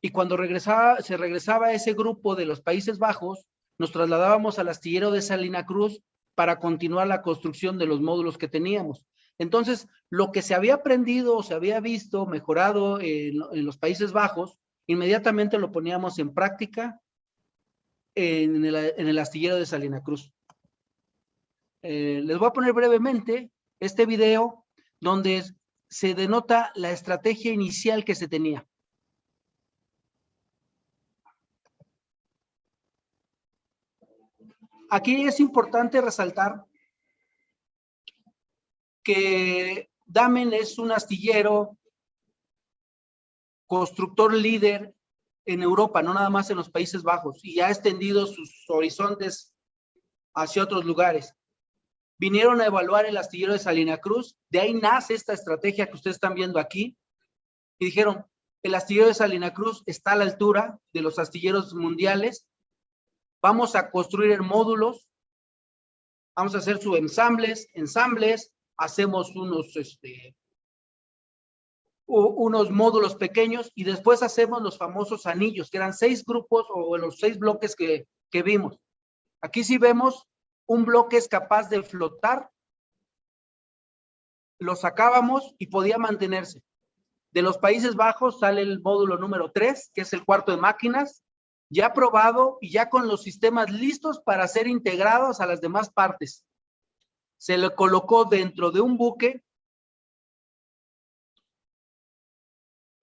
y cuando regresaba, se regresaba ese grupo de los Países Bajos, nos trasladábamos al astillero de Salina Cruz para continuar la construcción de los módulos que teníamos. Entonces, lo que se había aprendido se había visto mejorado en, en, los Países Bajos, inmediatamente lo poníamos en práctica en el, astillero de Salina Cruz. Eh, les voy a poner brevemente este video donde se denota la estrategia inicial que se tenía. Aquí es importante resaltar que Damen es un astillero constructor líder en Europa, no nada más en los Países Bajos, y ha extendido sus horizontes hacia otros lugares. Vinieron a evaluar el astillero de Salina Cruz, de ahí nace esta estrategia que ustedes están viendo aquí, y dijeron, el astillero de Salina Cruz está a la altura de los astilleros mundiales, vamos a construir en módulos, vamos a hacer ensambles, ensambles, hacemos unos este, unos módulos pequeños y después hacemos los famosos anillos, que eran seis grupos o los seis bloques que, que vimos. Aquí sí vemos un bloque es capaz de flotar, lo sacábamos y podía mantenerse. De los Países Bajos sale el módulo número 3, que es el cuarto de máquinas, ya probado y ya con los sistemas listos para ser integrados a las demás partes. Se le colocó dentro de un buque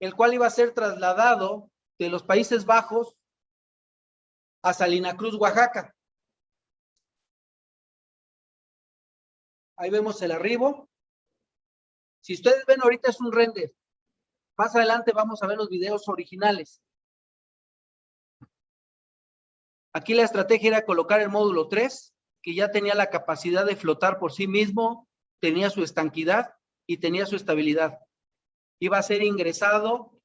el cual iba a ser trasladado de los Países Bajos a Salina Cruz, Oaxaca. Ahí vemos el arribo. Si ustedes ven ahorita es un render. Más adelante vamos a ver los videos originales. Aquí la estrategia era colocar el módulo 3, que ya tenía la capacidad de flotar por sí mismo, tenía su estanquidad y tenía su estabilidad iba a ser ingresado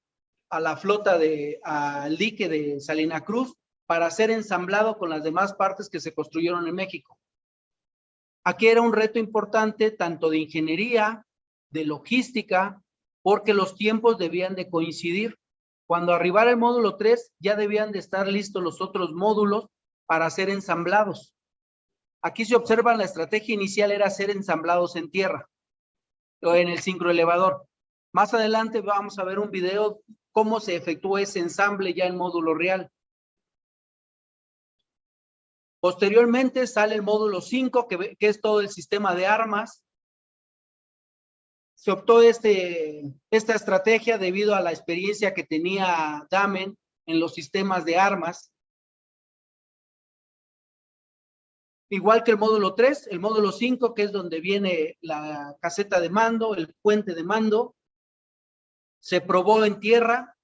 a la flota de, al dique de Salina Cruz para ser ensamblado con las demás partes que se construyeron en México. Aquí era un reto importante tanto de ingeniería, de logística, porque los tiempos debían de coincidir. Cuando arribara el módulo 3, ya debían de estar listos los otros módulos para ser ensamblados. Aquí se observa la estrategia inicial era ser ensamblados en tierra, en el sincroelevador. Más adelante vamos a ver un video cómo se efectúa ese ensamble ya en módulo real. Posteriormente sale el módulo 5, que, es todo el sistema de armas. Se optó este, esta estrategia debido a la experiencia que tenía Damen en los sistemas de armas. Igual que el módulo 3, el módulo 5, que es donde viene la caseta de mando, el puente de mando, se probó en tierra,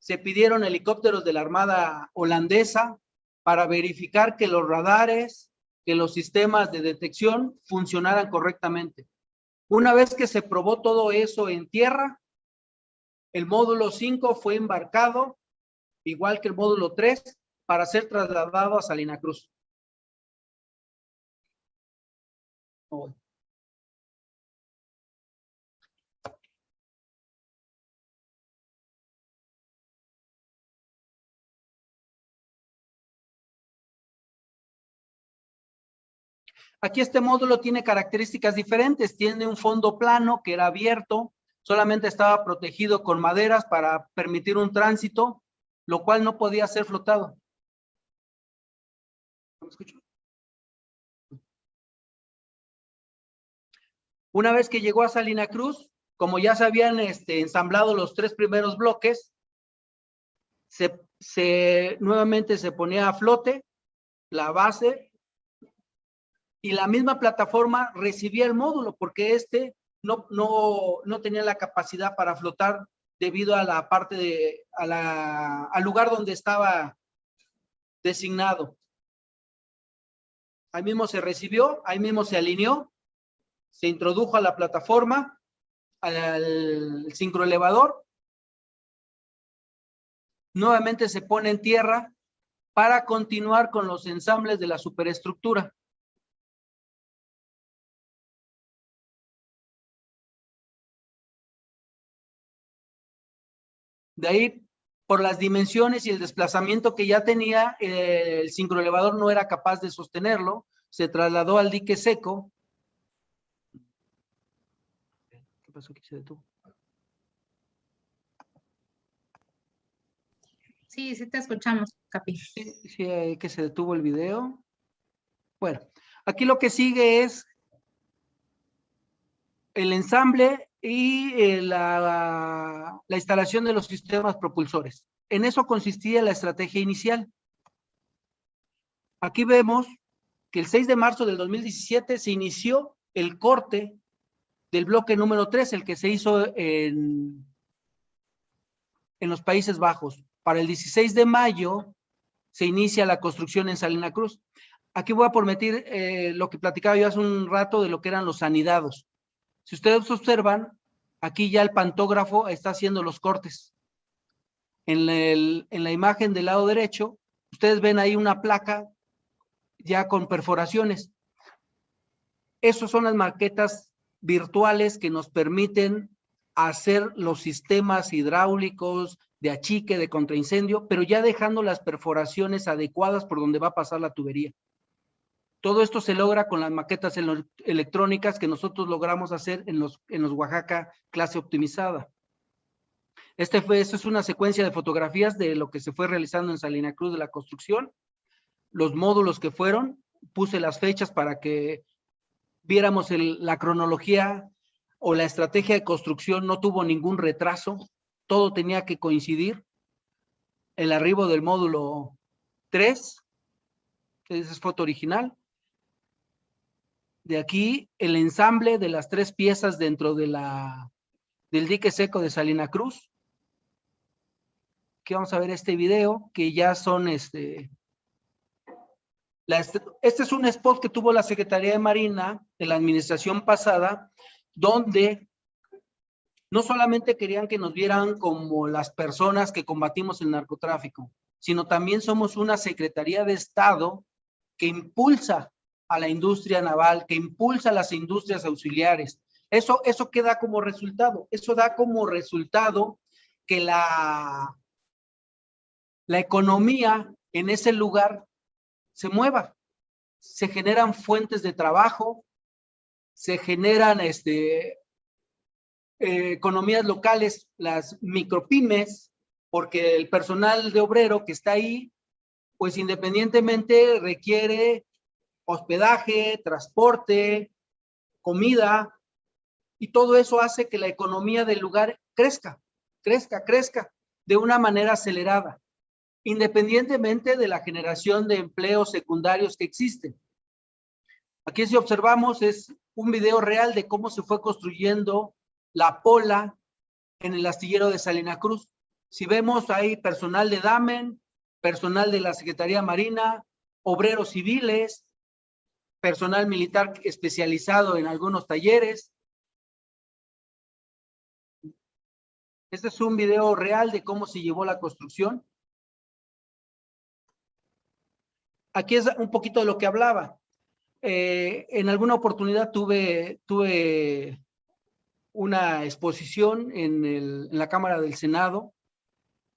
se pidieron helicópteros de la Armada holandesa para verificar que los radares, que los sistemas de detección funcionaran correctamente. Una vez que se probó todo eso en tierra, el módulo 5 fue embarcado, igual que el módulo 3, para ser trasladado a Salina Cruz. Aquí este módulo tiene características diferentes. Tiene un fondo plano que era abierto, solamente estaba protegido con maderas para permitir un tránsito, lo cual no podía ser flotado. Una vez que llegó a Salina Cruz, como ya se habían este, ensamblado los tres primeros bloques, se, nuevamente se ponía a flote la base y la misma plataforma recibía el módulo porque este no, no, no tenía la capacidad para flotar debido a la parte de, a la, al lugar donde estaba designado. Ahí mismo se recibió, ahí mismo se alineó, se introdujo a la plataforma, al sincroelevador, nuevamente se pone en tierra para continuar con los ensambles de la superestructura. De ahí, por las dimensiones y el desplazamiento que ya tenía, eh, el sincroelevador no era capaz de sostenerlo, se trasladó al dique seco. ¿Qué pasó? ¿Qué se detuvo? Sí, sí te escuchamos, Capi. Sí, sí, que se detuvo el video. Bueno, aquí lo que sigue es el ensamble y eh, la, la instalación de los sistemas propulsores. En eso consistía la estrategia inicial. Aquí vemos que el 6 de marzo del 2017 se inició el corte del bloque número 3, el que se hizo en, en los Países Bajos. Para el 16 de mayo se inicia la construcción en Salina Cruz. Aquí voy a prometer eh, lo que platicaba yo hace un rato de lo que eran los anidados. Si ustedes observan, aquí ya el pantógrafo está haciendo los cortes. En, en la imagen del lado derecho, ustedes ven ahí una placa ya con perforaciones. Esas son las maquetas virtuales que nos permiten hacer los sistemas hidráulicos de achique, de contraincendio, pero ya dejando las perforaciones adecuadas por donde va a pasar la tubería. Todo esto se logra con las maquetas electrónicas que nosotros logramos hacer en los, en los Oaxaca clase optimizada. Este fue, es una secuencia de fotografías de lo que se fue realizando en Salina Cruz de la construcción, los módulos que fueron, puse las fechas para que viéramos la cronología o la estrategia de construcción, no tuvo ningún retraso, todo tenía que coincidir. El arribo del módulo 3, esa es foto original. De aquí el ensamble de las tres piezas dentro de la, del dique seco de Salina Cruz. Aquí vamos a ver este video, que ya son este, este es un spot que tuvo la Secretaría de Marina de la administración pasada, donde no solamente querían que nos vieran como las personas que combatimos el narcotráfico, sino también somos una Secretaría de Estado que impulsa a la industria naval, que impulsa las industrias auxiliares. Eso, eso queda como resultado, eso da como resultado que la, la economía en ese lugar se mueva. Se generan fuentes de trabajo, se generan este, eh, economías locales, las micropymes, porque el personal de obrero que está ahí, pues independientemente requiere hospedaje, transporte, comida, y todo eso hace que la economía del lugar crezca, crezca, crezca de una manera acelerada independientemente de la generación de empleos secundarios que existen. Aquí si observamos es un video real de cómo se fue construyendo la pola en el astillero de Salina Cruz. Si vemos ahí personal de DAMEN, personal de la Secretaría Marina, obreros civiles, personal militar especializado en algunos talleres. Este es un video real de cómo se llevó la construcción. aquí es un poquito de lo que hablaba. Eh, en alguna oportunidad tuve, tuve una exposición en, en, la Cámara del Senado.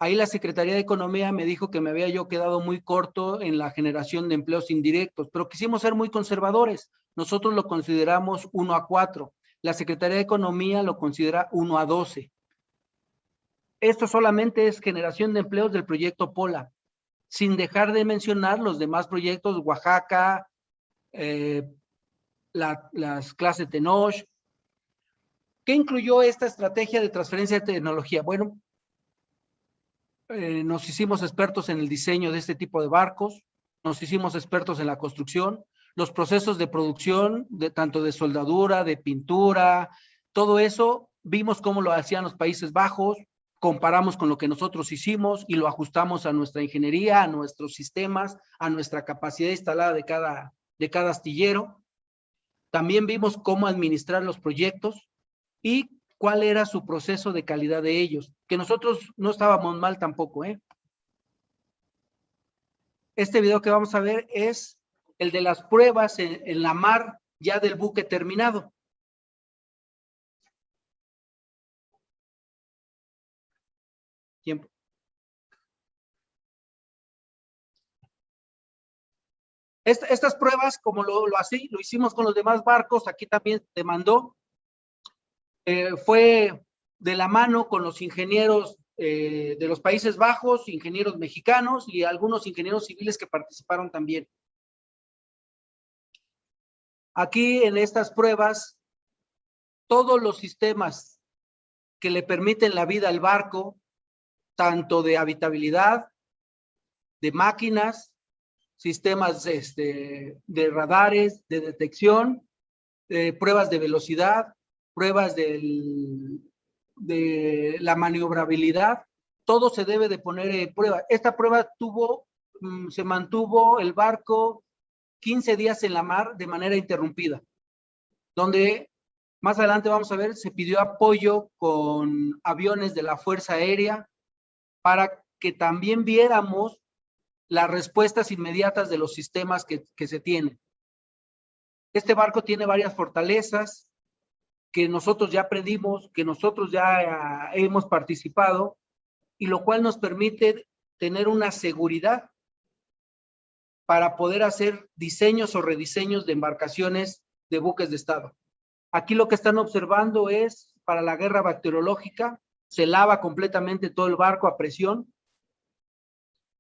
Ahí la Secretaría de Economía me dijo que me había yo quedado muy corto en la generación de empleos indirectos, pero quisimos ser muy conservadores. Nosotros lo consideramos 1 a 4. La Secretaría de Economía lo considera 1 a 12. Esto solamente es generación de empleos del proyecto POLA sin dejar de mencionar los demás proyectos, Oaxaca, eh, las clases Tenoch. ¿Qué incluyó esta estrategia de transferencia de tecnología? Bueno, eh, nos hicimos expertos en el diseño de este tipo de barcos, nos hicimos expertos en la construcción, los procesos de producción, tanto de soldadura, de pintura, todo eso, vimos cómo lo hacían los Países Bajos, comparamos con lo que nosotros hicimos y lo ajustamos a nuestra ingeniería, a nuestros sistemas, a nuestra capacidad instalada de cada, de cada astillero. También vimos cómo administrar los proyectos y cuál era su proceso de calidad de ellos, que nosotros no estábamos mal tampoco. ¿eh? Este video que vamos a ver es el de las pruebas en la mar ya del buque terminado. tiempo. estas pruebas, como lo, lo, así, lo hicimos con los demás barcos, aquí también se mandó, eh, fue de la mano con los ingenieros eh, de los Países Bajos, ingenieros mexicanos y algunos ingenieros civiles que participaron también. Aquí en estas pruebas, todos los sistemas que le permiten la vida al barco, tanto de habitabilidad, de máquinas, sistemas este, de radares, de detección, pruebas de velocidad, pruebas del, de la maniobrabilidad, todo se debe de poner en prueba. Esta prueba tuvo, mm, se mantuvo el barco 15 días en la mar de manera interrumpida, donde más adelante vamos a ver, se pidió apoyo con aviones de la Fuerza Aérea para que también viéramos las respuestas inmediatas de los sistemas que, que se tienen. Este barco tiene varias fortalezas que nosotros ya aprendimos, que nosotros ya hemos participado, y lo cual nos permite tener una seguridad para poder hacer diseños o rediseños de embarcaciones de buques de Estado. Aquí lo que están observando es para la guerra bacteriológica, se lava completamente todo el barco a presión.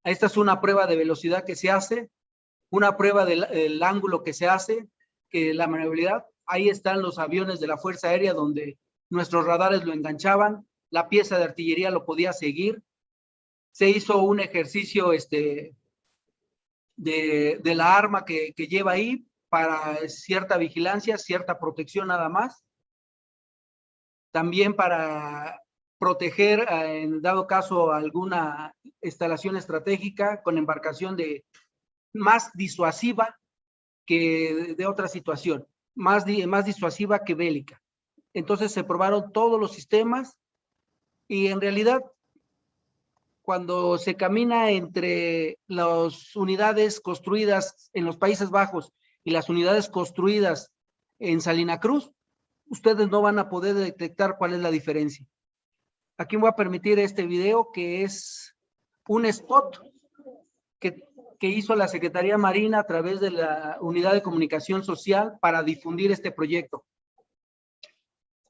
Esta es una prueba de velocidad que se hace, una prueba del ángulo que se hace, que la maniobrabilidad, ahí están los aviones de la Fuerza Aérea donde nuestros radares lo enganchaban, la pieza de artillería lo podía seguir. Se hizo un ejercicio este, de, la arma que, que lleva ahí para cierta vigilancia, cierta protección nada más. También para proteger, eh, en dado caso, alguna instalación estratégica con embarcación de más disuasiva que de otra situación, más, más disuasiva que bélica. Entonces se probaron todos los sistemas y en realidad cuando se camina entre las unidades construidas en los Países Bajos y las unidades construidas en Salina Cruz, ustedes no van a poder detectar cuál es la diferencia. Aquí voy a permitir este video que es un spot que que hizo la Secretaría Marina a través de la Unidad de Comunicación Social para difundir este proyecto.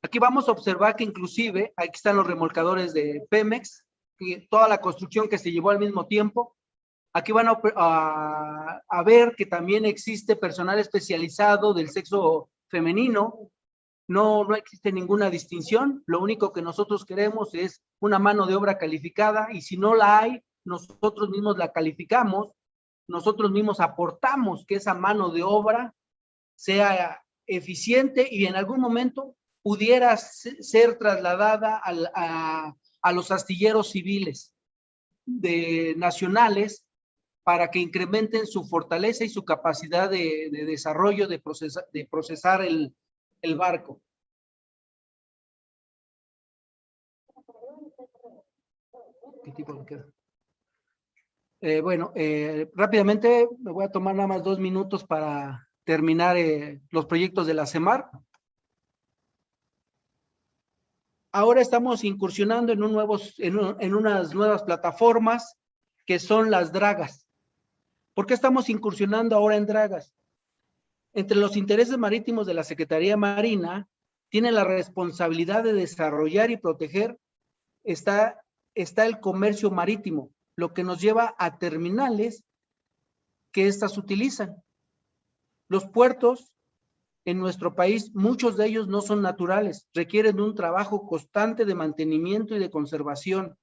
Aquí vamos a observar que inclusive, aquí están los remolcadores de Pemex, toda la construcción que se llevó al mismo tiempo. Aquí van a, a ver que también existe personal especializado del sexo femenino. No, no existe ninguna distinción. Lo único que nosotros queremos es una mano de obra calificada y si no la hay, nosotros mismos la calificamos nosotros mismos aportamos que esa mano de obra sea eficiente y en algún momento pudiera ser trasladada a, los astilleros civiles de nacionales para que incrementen su fortaleza y su capacidad de, desarrollo de, procesar el, barco. ¿Qué tipo de queda? Eh, bueno, eh, rápidamente me voy a tomar nada más dos minutos para terminar eh, los proyectos de la CEMAR. Ahora estamos incursionando en, un nuevos, en, unas nuevas plataformas que son las dragas. ¿Por qué estamos incursionando ahora en dragas? Entre los intereses marítimos de la Secretaría Marina, tiene la responsabilidad de desarrollar y proteger, está, está el comercio marítimo, lo que nos lleva a terminales que éstas utilizan. Los puertos en nuestro país, muchos de ellos no son naturales, requieren un trabajo constante de mantenimiento y de conservación.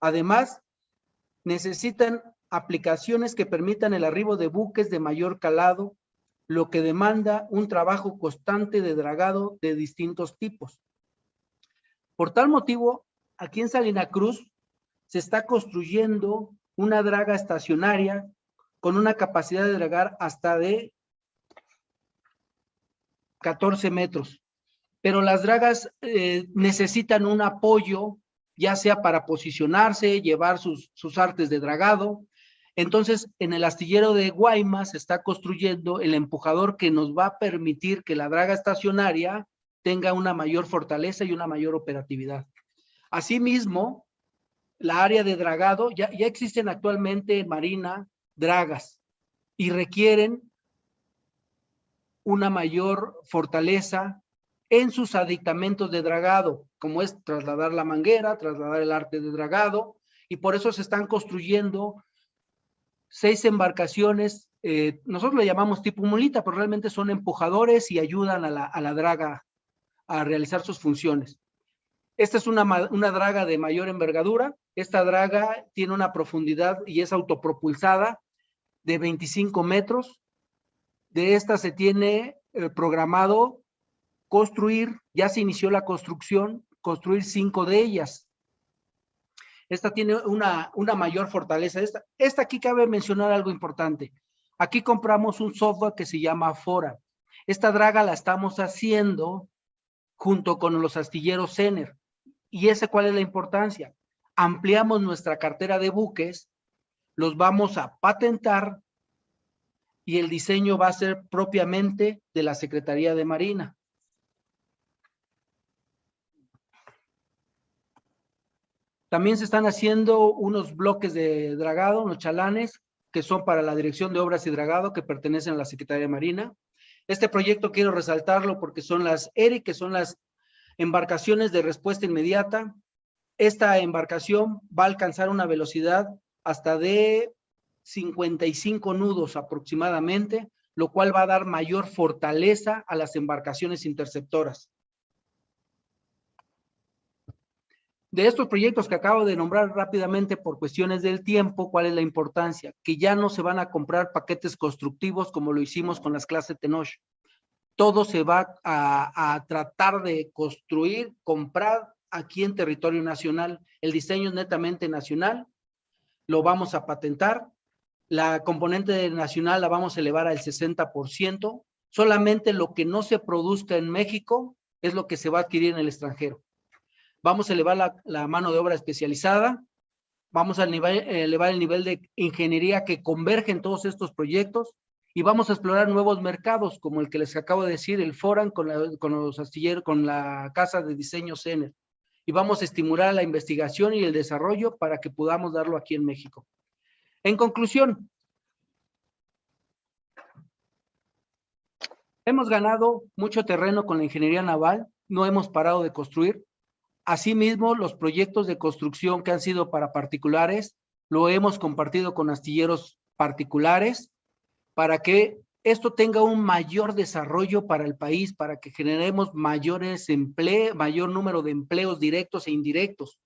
Además, necesitan aplicaciones que permitan el arribo de buques de mayor calado, lo que demanda un trabajo constante de dragado de distintos tipos. Por tal motivo, aquí en Salina Cruz se está construyendo una draga estacionaria con una capacidad de dragar hasta de 14 metros. Pero las dragas eh, necesitan un apoyo, ya sea para posicionarse, llevar sus, sus artes de dragado. Entonces, en el astillero de Guaymas se está construyendo el empujador que nos va a permitir que la draga estacionaria tenga una mayor fortaleza y una mayor operatividad. Asimismo, la área de dragado, ya, ya existen actualmente en Marina dragas y requieren una mayor fortaleza en sus aditamentos de dragado, como es trasladar la manguera, trasladar el arte de dragado, y por eso se están construyendo seis embarcaciones, eh, nosotros le llamamos tipo mulita, pero realmente son empujadores y ayudan a la, a la draga a realizar sus funciones. Esta es una, una draga de mayor envergadura. Esta draga tiene una profundidad y es autopropulsada de 25 metros. De esta se tiene eh, programado construir, ya se inició la construcción, construir cinco de ellas. Esta tiene una, una mayor fortaleza. Esta, esta aquí cabe mencionar algo importante. Aquí compramos un software que se llama Fora. Esta draga la estamos haciendo junto con los astilleros Cener. ¿Y ese cuál es la importancia? Ampliamos nuestra cartera de buques, los vamos a patentar y el diseño va a ser propiamente de la Secretaría de Marina. También se están haciendo unos bloques de dragado, unos chalanes, que son para la Dirección de Obras y Dragado, que pertenecen a la Secretaría de Marina. Este proyecto quiero resaltarlo porque son las ERI, que son las embarcaciones de respuesta inmediata. Esta embarcación va a alcanzar una velocidad hasta de 55 nudos aproximadamente, lo cual va a dar mayor fortaleza a las embarcaciones interceptoras. De estos proyectos que acabo de nombrar rápidamente por cuestiones del tiempo, ¿cuál es la importancia? Que ya no se van a comprar paquetes constructivos como lo hicimos con las clases Tenoch. Todo se va a, tratar de construir, comprar aquí en territorio nacional. El diseño es netamente nacional, lo vamos a patentar. La componente nacional la vamos a elevar al 60%. Solamente lo que no se produzca en México es lo que se va a adquirir en el extranjero vamos a elevar la, mano de obra especializada, vamos a elevar el nivel de ingeniería que converge en todos estos proyectos y vamos a explorar nuevos mercados, como el que les acabo de decir, el Foran con, con los astilleros, con la casa de diseño CENER. Y vamos a estimular la investigación y el desarrollo para que podamos darlo aquí en México. En conclusión, hemos ganado mucho terreno con la ingeniería naval, no hemos parado de construir, Asimismo, los proyectos de construcción que han sido para particulares, lo hemos compartido con astilleros particulares para que esto tenga un mayor desarrollo para el país, para que generemos empleos, mayor número de empleos directos e indirectos.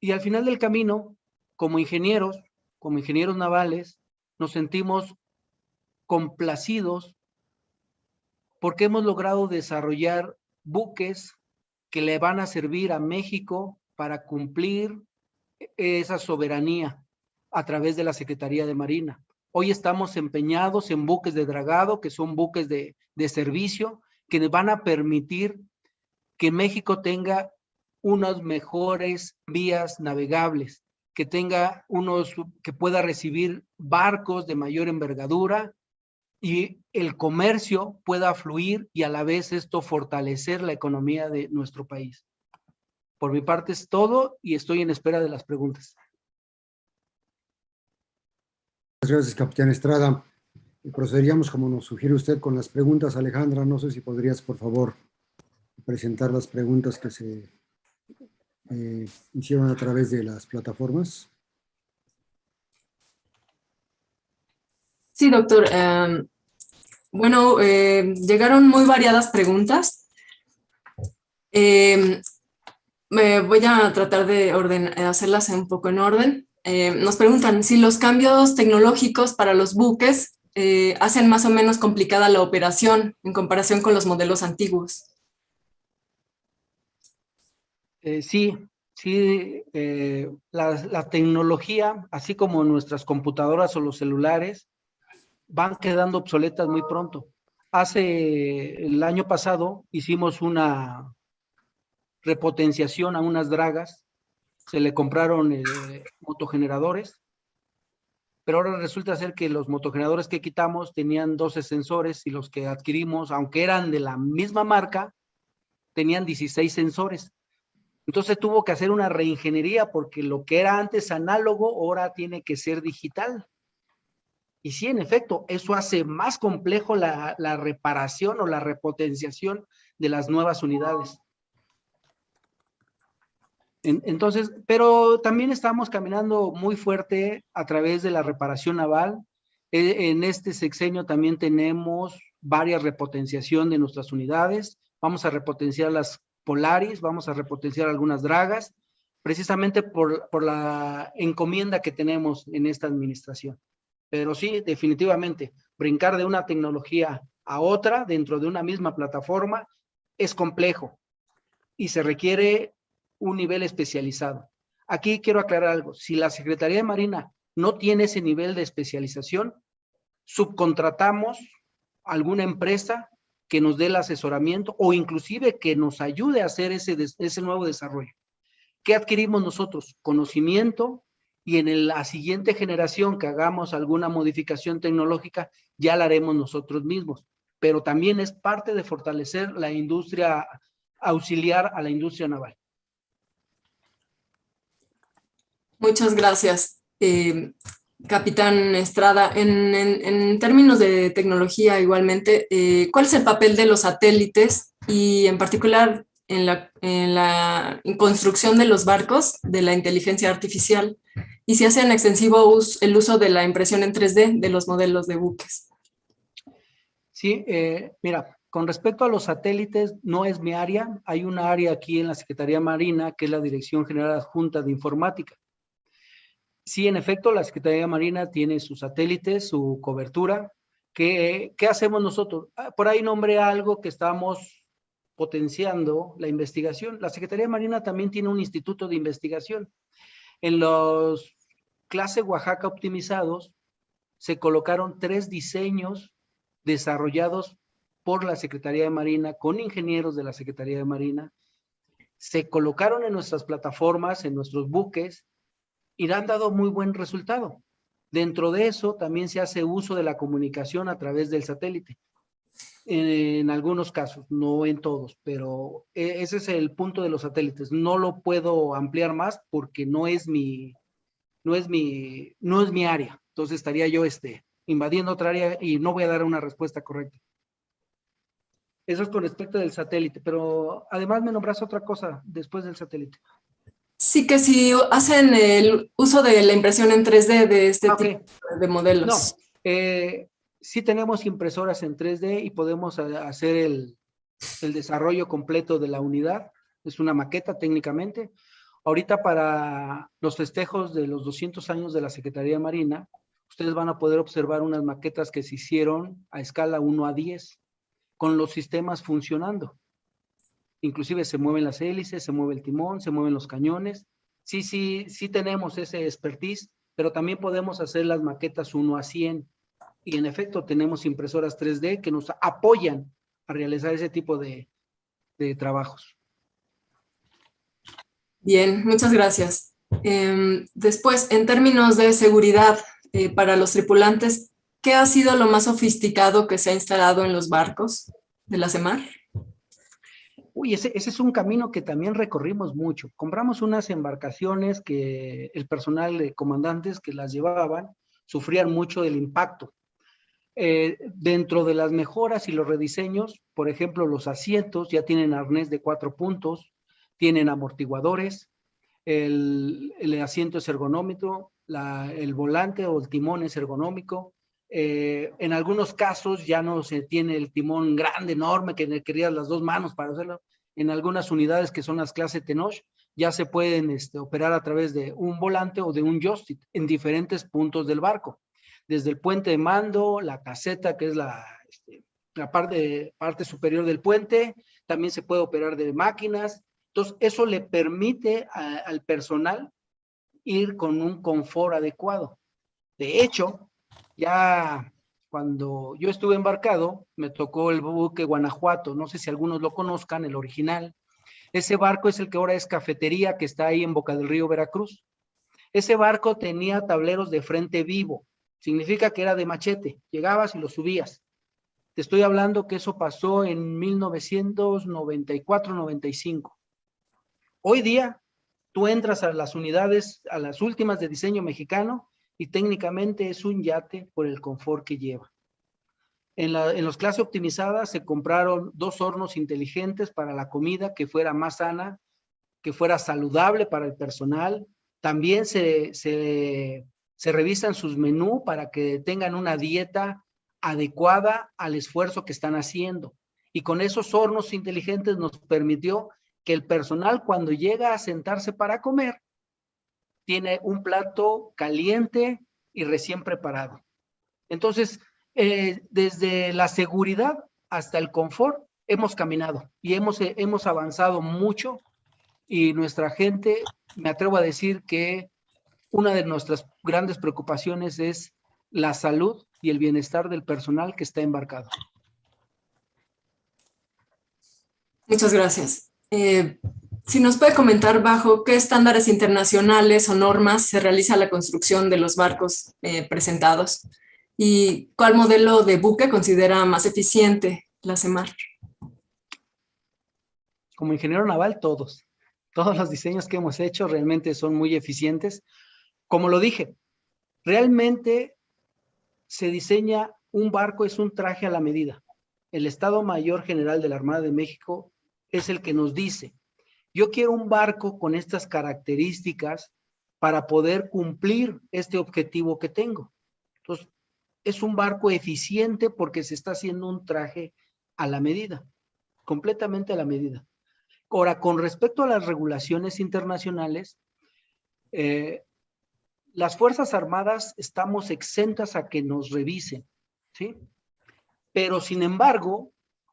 Y al final del camino, como ingenieros, como ingenieros navales, nos sentimos complacidos porque hemos logrado desarrollar buques que le van a servir a México para cumplir esa soberanía a través de la Secretaría de Marina. Hoy estamos empeñados en buques de dragado, que son buques de, servicio, que van a permitir que México tenga unas mejores vías navegables, que tenga unos, que pueda recibir barcos de mayor envergadura y el comercio pueda fluir y a la vez esto fortalecer la economía de nuestro país. Por mi parte es todo y estoy en espera de las preguntas. Gracias, capitán Estrada. procederíamos como nos sugiere usted con las preguntas. Alejandra, no sé si podrías, por favor, presentar las preguntas que se eh, hicieron a través de las plataformas. Sí, doctor. Em, bueno, eh, llegaron muy variadas preguntas. Em, me voy a tratar de hacerlas un poco en orden. Em, nos preguntan si los cambios tecnológicos para los buques eh, hacen más o menos complicada la operación en comparación con los modelos antiguos. Eh, sí, sí, la tecnología, así como nuestras computadoras o los celulares, van quedando obsoletas muy pronto. Hace el año pasado hicimos una repotenciación a unas dragas, se le compraron eh, motogeneradores, pero ahora resulta ser que los motogeneradores que quitamos tenían 12 sensores y los que adquirimos, aunque eran de la misma marca, tenían 16 sensores. Entonces tuvo que hacer una reingeniería porque lo que era antes análogo ahora tiene que ser digital. Y sí, en efecto, eso hace más complejo la, la reparación o la repotenciación de las nuevas unidades. Entonces, pero también estamos caminando muy fuerte a través de la reparación naval. E, en este sexenio también tenemos varias repotenciación de nuestras unidades. Vamos a repotenciar las Polaris, vamos a repotenciar algunas dragas, precisamente por, por la encomienda que tenemos en esta administración. Pero sí, definitivamente, brincar de una tecnología a otra dentro de una misma plataforma es complejo y se requiere un nivel especializado. Aquí quiero aclarar algo. Si la Secretaría de Marina no tiene ese nivel de especialización, subcontratamos alguna empresa que nos dé el asesoramiento o inclusive que nos ayude a hacer ese, ese nuevo desarrollo. ¿Qué adquirimos nosotros? Conocimiento y en la siguiente generación que hagamos alguna modificación tecnológica, ya la haremos nosotros mismos. Pero también es parte de fortalecer la industria auxiliar a la industria naval. Muchas gracias. Eh, Capitán Estrada, en, términos de tecnología igualmente, eh, ¿cuál es el papel de los satélites y en particular en la, en la construcción de los barcos de la inteligencia artificial? Y si hacen extensivo el uso de la impresión en 3D de los modelos de buques. Sí, eh, mira, con respecto a los satélites, no es mi área. Hay una área aquí en la Secretaría Marina, que es la Dirección General Adjunta de Informática sí, en efecto, la Secretaría Marina tiene sus satélites, su cobertura. ¿Qué, ¿Qué, hacemos nosotros? Ah, por ahí nombré algo que estamos potenciando, la investigación. La Secretaría Marina también tiene un instituto de investigación. En los clase Oaxaca optimizados se colocaron tres diseños desarrollados por la Secretaría de Marina, con ingenieros de la Secretaría de Marina. Se colocaron en nuestras plataformas, en nuestros buques, y han dado muy buen resultado. Dentro de eso también se hace uso de la comunicación a través del satélite. En, algunos casos, no en todos, pero e, ese es el punto de los satélites. No lo puedo ampliar más porque no es mi, no es mi, no es mi área. Entonces estaría yo este, invadiendo otra área y no voy a dar una respuesta correcta. Eso es con respecto del satélite, pero además me nombras otra cosa después del satélite. Sí, que si hacen el uso de la impresión en 3D de este tipo de modelos. No, eh, sí tenemos impresoras en 3D y podemos hacer el, el, desarrollo completo de la unidad. Es una maqueta técnicamente. Ahorita para los festejos de los 200 años de la Secretaría Marina, ustedes van a poder observar unas maquetas que se hicieron a escala 1 a 10 con los sistemas funcionando inclusive se mueven las hélices, se mueve el timón, se mueven los cañones. Sí, sí, sí tenemos ese expertise, pero también podemos hacer las maquetas 1 a 100. Y en efecto tenemos impresoras 3D que nos apoyan a realizar ese tipo de, trabajos. Bien, muchas gracias. Em, después, en términos de seguridad eh, para los tripulantes, ¿qué ha sido lo más sofisticado que se ha instalado en los barcos de la CEMAR? Uy, ese, es un camino que también recorrimos mucho. Compramos unas embarcaciones que el personal de comandantes que las llevaban sufrían mucho del impacto. Eh, dentro de las mejoras y los rediseños, por ejemplo, los asientos ya tienen arnés de cuatro puntos, tienen amortiguadores, el, asiento es ergonómico, el volante o el timón es ergonómico, eh, en algunos casos ya no se tiene el timón grande, enorme, que requerías las dos manos para hacerlo. En algunas unidades que son las clases Tenoch, ya se pueden este, operar a través de un volante o de un joystick en diferentes puntos del barco. Desde el puente de mando, la caseta, que es la, este, la parte, parte superior del puente, también se puede operar de máquinas. Entonces, eso le permite al personal ir con un confort adecuado. De hecho, ya cuando yo estuve embarcado, me tocó el buque Guanajuato, no sé si algunos lo conozcan, el original. Ese barco es el que ahora es cafetería, que está ahí en Boca del Río, Veracruz. Ese barco tenía tableros de frente vivo, significa que era de machete, llegabas y lo subías. Te estoy hablando que eso pasó en 1994-95. Hoy día, tú entras a las unidades, a las últimas de diseño mexicano, y técnicamente es un yate por el confort que lleva. En, la, en los clases optimizadas se compraron dos hornos inteligentes para la comida que fuera más sana, que fuera saludable para el personal. También se, se, se revisan sus menús para que tengan una dieta adecuada al esfuerzo que están haciendo. Y con esos hornos inteligentes nos permitió que el personal cuando llega a sentarse para comer, tiene un plato caliente y recién preparado. Entonces, eh, desde la seguridad hasta el confort, hemos caminado y hemos, eh, hemos avanzado mucho y nuestra gente, me atrevo a decir que una de nuestras grandes preocupaciones es la salud y el bienestar del personal que está embarcado. Muchas gracias. Eh, si nos puede comentar bajo qué estándares internacionales o normas se realiza la construcción de los barcos eh, presentados y cuál modelo de buque considera más eficiente la CEMAR. Como ingeniero naval, todos. Todos los diseños que hemos hecho realmente son muy eficientes. Como lo dije, realmente se diseña un barco, es un traje a la medida. El Estado Mayor General de la Armada de México es el que nos dice, yo quiero un barco con estas características para poder cumplir este objetivo que tengo. Entonces, es un barco eficiente porque se está haciendo un traje a la medida, completamente a la medida. Ahora, con respecto a las regulaciones internacionales, eh, las Fuerzas Armadas estamos exentas a que nos revisen, ¿sí? Pero, sin embargo,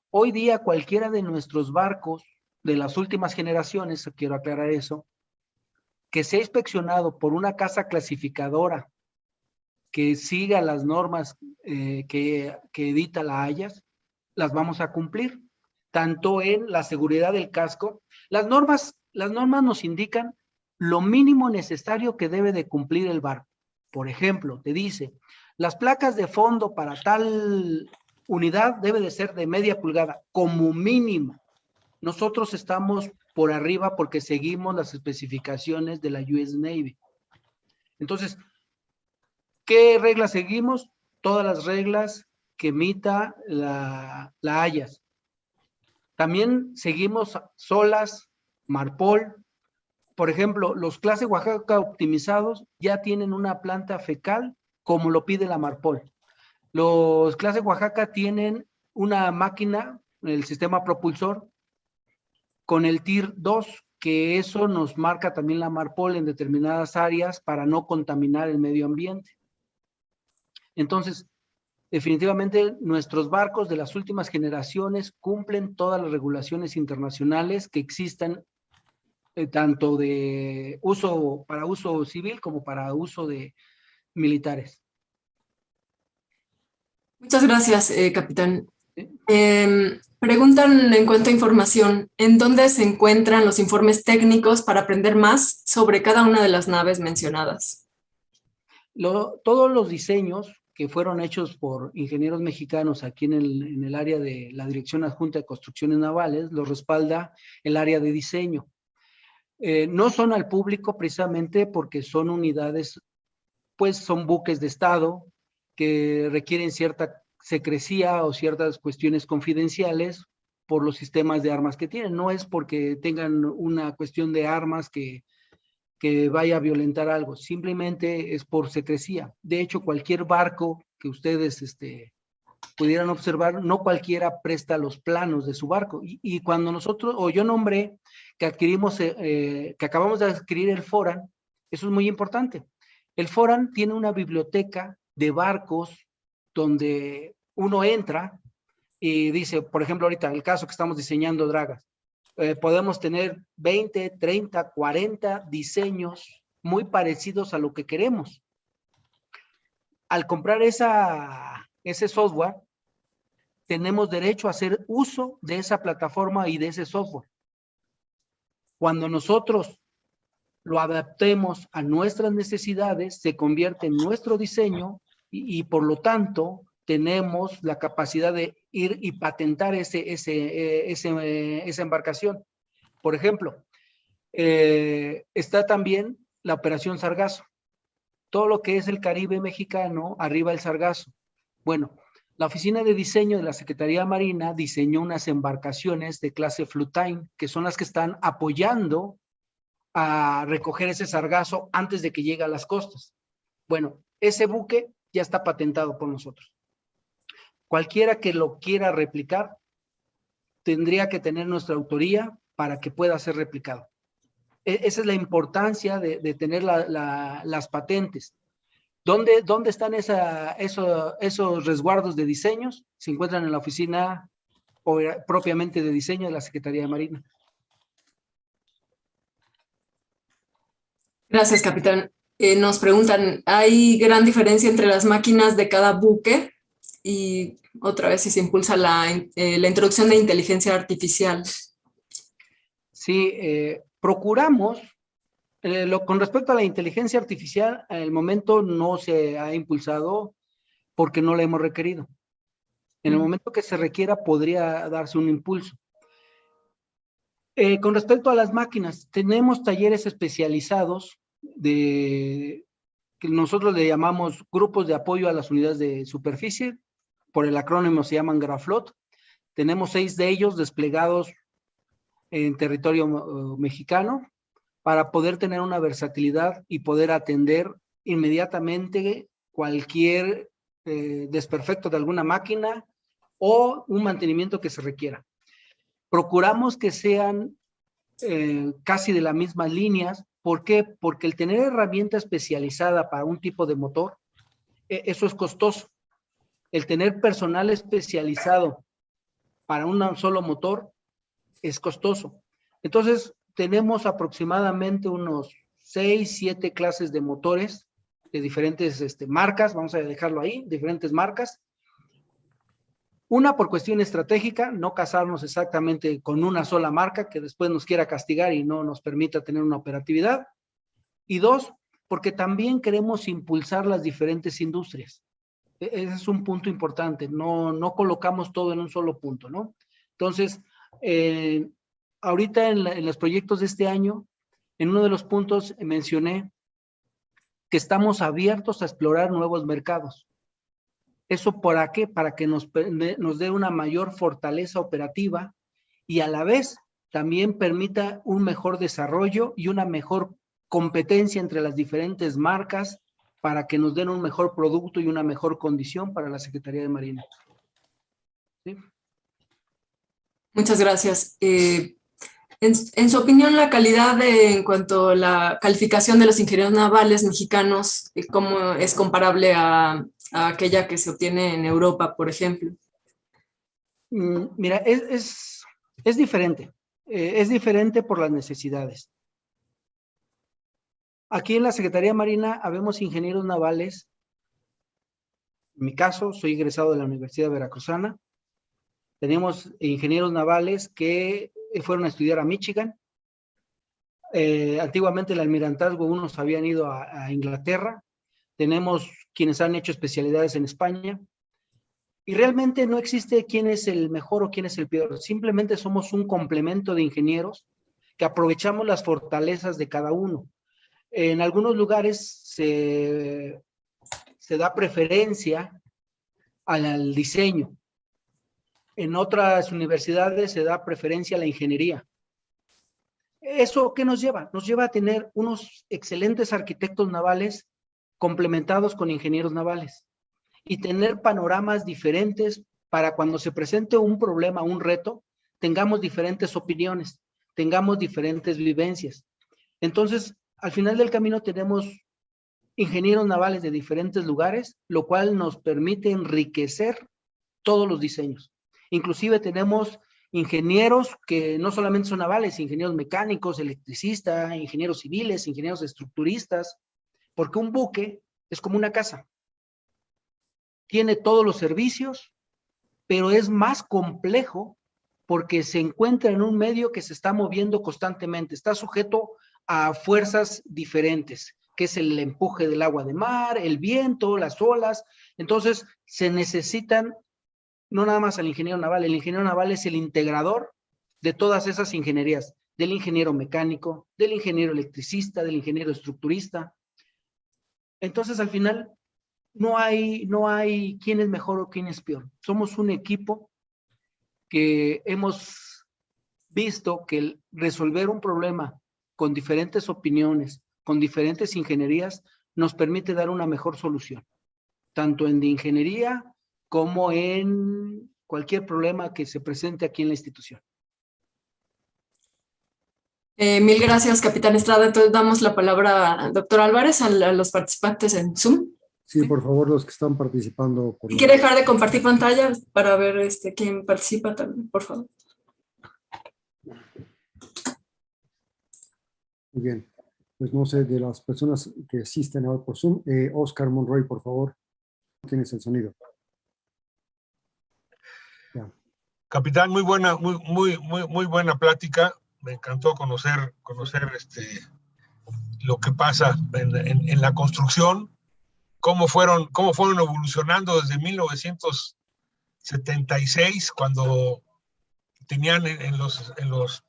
hoy día cualquiera de nuestros barcos de las últimas generaciones, quiero aclarar eso, que sea inspeccionado por una casa clasificadora que siga las normas eh, que, que edita la Hayas, las vamos a cumplir, tanto en la seguridad del casco. Las normas, las normas nos indican lo mínimo necesario que debe de cumplir el barco. Por ejemplo, te dice, las placas de fondo para tal unidad debe de ser de media pulgada, como mínimo. Nosotros estamos por arriba porque seguimos las especificaciones de la US Navy. Entonces, ¿qué reglas seguimos? Todas las reglas que emita la, la Hayas. También seguimos solas, Marpol, por ejemplo, los clases Oaxaca optimizados ya tienen una planta fecal como lo pide la Marpol. Los clases Oaxaca tienen una máquina, el sistema propulsor, con el TIR 2, que eso nos marca también la Marpol en determinadas áreas para no contaminar el medio ambiente. Entonces, definitivamente nuestros barcos de las últimas generaciones cumplen todas las regulaciones internacionales que existan eh, tanto de uso para uso civil como para uso de militares. Muchas gracias, eh, capitán. Eh, preguntan en cuanto a información, ¿en dónde se encuentran los informes técnicos para aprender más sobre cada una de las naves mencionadas? Todos los diseños que fueron hechos por ingenieros mexicanos aquí en el, en el área de la Dirección Adjunta de Construcciones Navales, los respalda el área de diseño. Eh, no son al público precisamente porque son unidades, pues son buques de Estado que requieren cierta secrecía o ciertas cuestiones confidenciales por los sistemas de armas que tienen. No es porque tengan una cuestión de armas que, que vaya a violentar algo, simplemente es por secrecía. De hecho, cualquier barco que ustedes este, pudieran observar, no cualquiera presta los planos de su barco. Y, y cuando nosotros, o yo nombré que adquirimos, eh, eh, que acabamos de adquirir el Foran, eso es muy importante. El Foran tiene una biblioteca de barcos donde uno entra y dice, por ejemplo, ahorita el caso que estamos diseñando dragas, eh, podemos tener 20, 30, 40 diseños muy parecidos a lo que queremos. Al comprar esa, ese software, tenemos derecho a hacer uso de esa plataforma y de ese software. Cuando nosotros lo adaptemos a nuestras necesidades, se convierte en nuestro diseño y, y por lo tanto tenemos la capacidad de ir y patentar ese, ese, eh, ese, eh, esa embarcación. Por ejemplo, eh, está también la operación Sargazo. todo lo que es el Caribe mexicano, arriba el sargazo. Bueno, la oficina de diseño de la Secretaría Marina diseñó unas embarcaciones de clase Flutime, que son las que están apoyando a recoger ese sargazo antes de que llegue a las costas. Bueno, ese buque ya está patentado por nosotros. Cualquiera que lo quiera replicar tendría que tener nuestra autoría para que pueda ser replicado. E, esa es la importancia de, tener las patentes. ¿Dónde, dónde están esos resguardos de diseños? Se encuentran en la oficina propiamente de diseño de la Secretaría de Marina. Gracias, capitán. Eh, nos preguntan, ¿hay gran diferencia entre las máquinas de cada buque? Y otra vez si se impulsa la, eh, la introducción de inteligencia artificial. Sí, eh, procuramos, eh, lo, con respecto a la inteligencia artificial, en el momento no se ha impulsado porque no la hemos requerido. En el momento que se requiera podría darse un impulso. Con respecto a las máquinas, tenemos talleres especializados de que nosotros le llamamos grupos de apoyo a las unidades de superficie, por el acrónimo se llaman GRAFLOT. Tenemos seis de ellos desplegados en territorio uh, mexicano para poder tener una versatilidad y poder atender inmediatamente cualquier eh, desperfecto de alguna máquina o un mantenimiento que se requiera. Procuramos que sean eh, casi de las mismas líneas. ¿Por qué? Porque el tener herramienta especializada para un tipo de motor, eh, eso es costoso. El tener personal especializado para un solo motor es costoso. Entonces, tenemos aproximadamente unos seis, siete clases de motores de diferentes este, marcas, vamos a dejarlo ahí, diferentes marcas. Una por cuestión estratégica, no casarnos exactamente con una sola marca que después nos quiera castigar y no nos permita tener una operatividad. Y dos, porque también queremos impulsar las diferentes industrias. E-, ese es un punto importante, no, no colocamos todo en un solo punto, ¿no? Entonces, eh, ahorita en, los proyectos de este año, en uno de los puntos mencioné que estamos abiertos a explorar nuevos mercados. ¿Eso para qué? Para que nos, nos dé una mayor fortaleza operativa y a la vez también permita un mejor desarrollo y una mejor competencia entre las diferentes marcas para que nos den un mejor producto y una mejor condición para la Secretaría de Marina. ¿Sí? Muchas gracias. Eh, en, su opinión, la calidad en cuanto a la calificación de los ingenieros navales mexicanos, eh, ¿cómo es comparable a, aquella que se obtiene en Europa, por ejemplo? Mm, mira, es, es, diferente. Eh, es diferente por las necesidades. Aquí en la Secretaría Marina habemos ingenieros navales. En mi caso, soy egresado de la Universidad Veracruzana. Tenemos ingenieros navales que fueron a estudiar a Michigan. Eh, antiguamente el almirantazgo, unos habían ido a, Inglaterra. Tenemos quienes han hecho especialidades en España. Y realmente no existe quién es el mejor o quién es el peor. Simplemente somos un complemento de ingenieros que aprovechamos las fortalezas de cada uno. En algunos lugares se, se da preferencia al diseño. En otras universidades se da preferencia a la ingeniería. ¿Eso qué nos lleva? Nos lleva a tener unos excelentes arquitectos navales complementados con ingenieros navales y tener panoramas diferentes para cuando se presente un problema, un reto, tengamos diferentes opiniones, tengamos diferentes vivencias. Entonces, al final del camino tenemos ingenieros navales de diferentes lugares, lo cual nos permite enriquecer todos los diseños. Inclusive tenemos ingenieros que no solamente son navales, ingenieros mecánicos, electricistas, ingenieros civiles, ingenieros estructuristas, porque un buque es como una casa. Tiene todos los servicios, pero es más complejo porque se encuentra en un medio que se está moviendo constantemente, está sujeto a fuerzas diferentes, que es el empuje del agua de mar, el viento, las olas. Entonces, se necesitan no nada más al ingeniero naval, el ingeniero naval es el integrador de todas esas ingenierías, del ingeniero mecánico, del ingeniero electricista, del ingeniero estructurista. Entonces, al final, no hay, no hay quién es mejor o quién es peor. Somos un equipo que hemos visto que resolver un problema con diferentes opiniones, con diferentes ingenierías, nos permite dar una mejor solución, tanto en de ingeniería como en cualquier problema que se presente aquí en la institución. Eh, mil gracias, Capitán Estrada. Entonces damos la palabra, doctor Álvarez, a, los participantes en Zoom. Sí, por favor, los que están participando. Por ¿Quiere dejar de compartir pantalla para ver este, quién participa también, por favor? Muy bien. Pues no sé, de las personas que asisten ahora por Zoom, eh, Oscar Monroy, por favor, tienes el sonido. Capitán, muy buena, muy, muy, muy, muy buena plática. Me encantó conocer, conocer este, lo que pasa en, la construcción, cómo fueron, cómo fueron evolucionando desde 1976, cuando tenían en, los, en los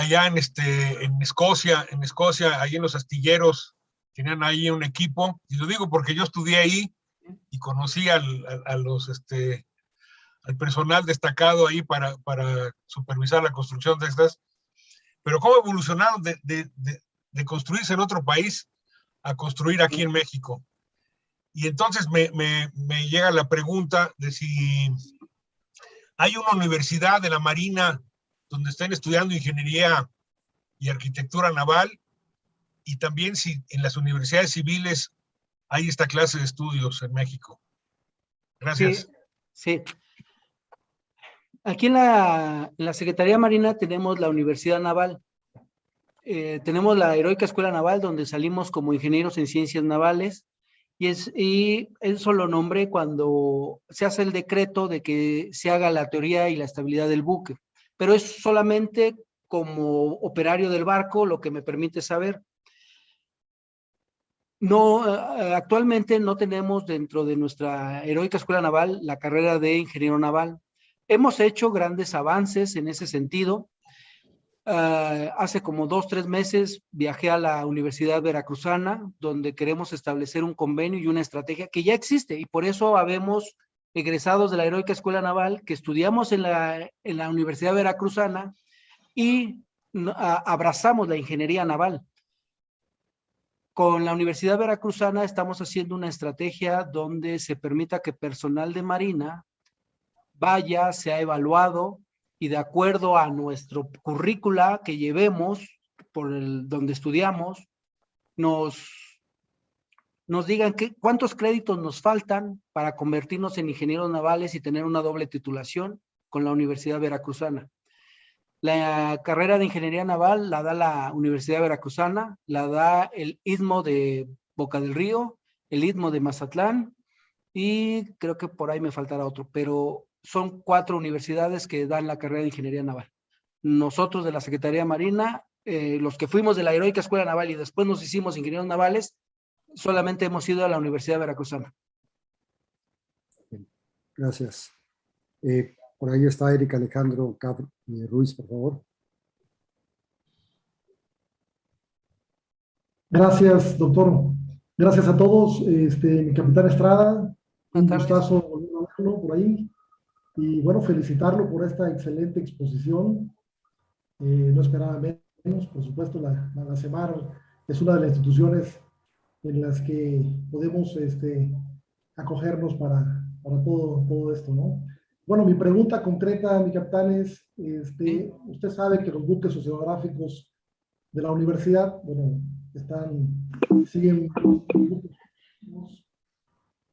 allá en este en Escocia, en Escocia, ahí en los astilleros, tenían ahí un equipo, y lo digo porque yo estudié ahí y conocí a, los este al personal destacado ahí para, para supervisar la construcción de estas, pero cómo evolucionaron de, de, de, construirse en otro país a construir aquí en México. Y entonces me, me, me, llega la pregunta de si hay una universidad de la Marina donde estén estudiando ingeniería y arquitectura naval, y también si en las universidades civiles hay esta clase de estudios en México. Gracias. Sí. Aquí en la, Secretaría Marina tenemos la Universidad Naval. Eh, tenemos la Heroica Escuela Naval, donde salimos como ingenieros en ciencias navales. Y, es, y eso lo nombré cuando se hace el decreto de que se haga la teoría y la estabilidad del buque. Pero es solamente como operario del barco lo que me permite saber. No, eh, actualmente no tenemos dentro de nuestra heroica escuela naval la carrera de ingeniero naval. Hemos hecho grandes avances en ese sentido. Ah, hace como dos, tres meses viajé a la Universidad Veracruzana, donde queremos establecer un convenio y una estrategia que ya existe y por eso habemos egresados de la Heroica Escuela Naval que estudiamos en la, en la Universidad Veracruzana y abrazamos la ingeniería naval. Con la Universidad Veracruzana estamos haciendo una estrategia donde se permita que personal de Marina vaya, sea evaluado y de acuerdo a nuestro currícula que llevemos por el donde estudiamos, nos, nos digan cuántos créditos nos faltan para convertirnos en ingenieros navales y tener una doble titulación con la Universidad Veracruzana. La carrera de ingeniería naval la da la Universidad Veracruzana, la da el Istmo de Boca del Río, el Istmo de Mazatlán y creo que por ahí me faltará otro, pero son cuatro universidades que dan la carrera de ingeniería naval. Nosotros de la Secretaría Marina, eh, los que fuimos de la Heroica Escuela Naval y después nos hicimos ingenieros navales, solamente hemos ido a la Universidad Veracruzana. Gracias. Eh, por ahí está Erika Alejandro eh, Ruiz, por favor. Gracias, doctor. Gracias a todos. Este, mi capitán Estrada, un gustazo volver a verlo por ahí. Y bueno, felicitarlo por esta excelente exposición. Eh, no esperaba menos, por supuesto, la, la, CEMAR es una de las instituciones en las que podemos este, acogernos para, para todo, todo esto, ¿no? Bueno, mi pregunta concreta, mi capitán, es, este, usted sabe que los buques oceanográficos de la universidad, bueno, están, siguen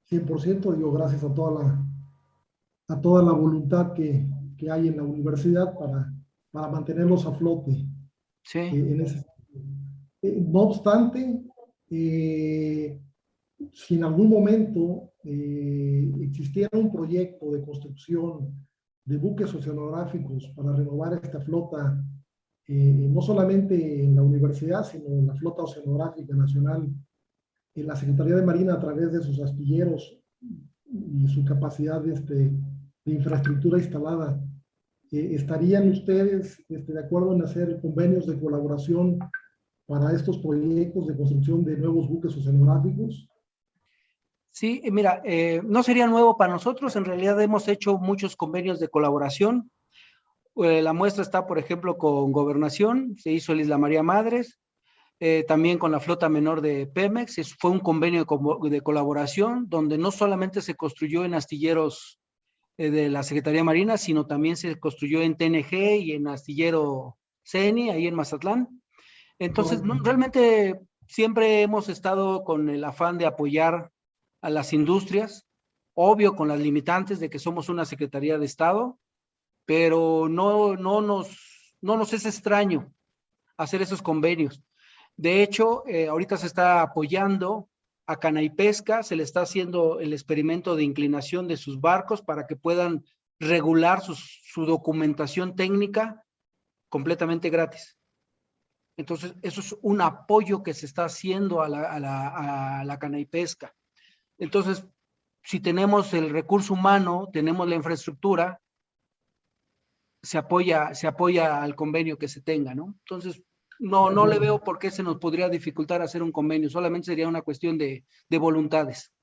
100%, digo, gracias a toda la, a toda la voluntad que, que hay en la universidad para, para mantenerlos a flote. Sí. Eh, eh, no obstante, eh, si en algún momento existiera un proyecto de construcción de buques oceanográficos para renovar esta flota, no solamente en la universidad, sino en la flota oceanográfica nacional, en la Secretaría de Marina a través de sus astilleros y su capacidad de, este, de infraestructura instalada. Eh, ¿Estarían ustedes este, de acuerdo en hacer convenios de colaboración para estos proyectos de construcción de nuevos buques oceanográficos? Sí, mira, eh, no sería nuevo para nosotros, en realidad hemos hecho muchos convenios de colaboración. Eh, la muestra está, por ejemplo, con Gobernación, se hizo el Isla María Madres, eh, también con la flota menor de Pemex, fue un convenio de, de, colaboración donde no solamente se construyó en astilleros de la Secretaría Marina, sino también se construyó en TNG y en astillero CENI, ahí en Mazatlán. Entonces, no, realmente siempre hemos estado con el afán de apoyar a las industrias, obvio con las limitantes de que somos una Secretaría de Estado, pero no, no, nos, no nos es extraño hacer esos convenios. De hecho, eh, ahorita se está apoyando a Cana y Pesca, se le está haciendo el experimento de inclinación de sus barcos para que puedan regular su documentación técnica completamente gratis. Entonces, eso es un apoyo que se está haciendo a la, a la, a la cana y pesca. Entonces, si tenemos el recurso humano, tenemos la infraestructura, se apoya, se apoya al convenio que se tenga, ¿no? Entonces, no, no le veo por qué se nos podría dificultar hacer un convenio, solamente sería una cuestión de, de voluntades.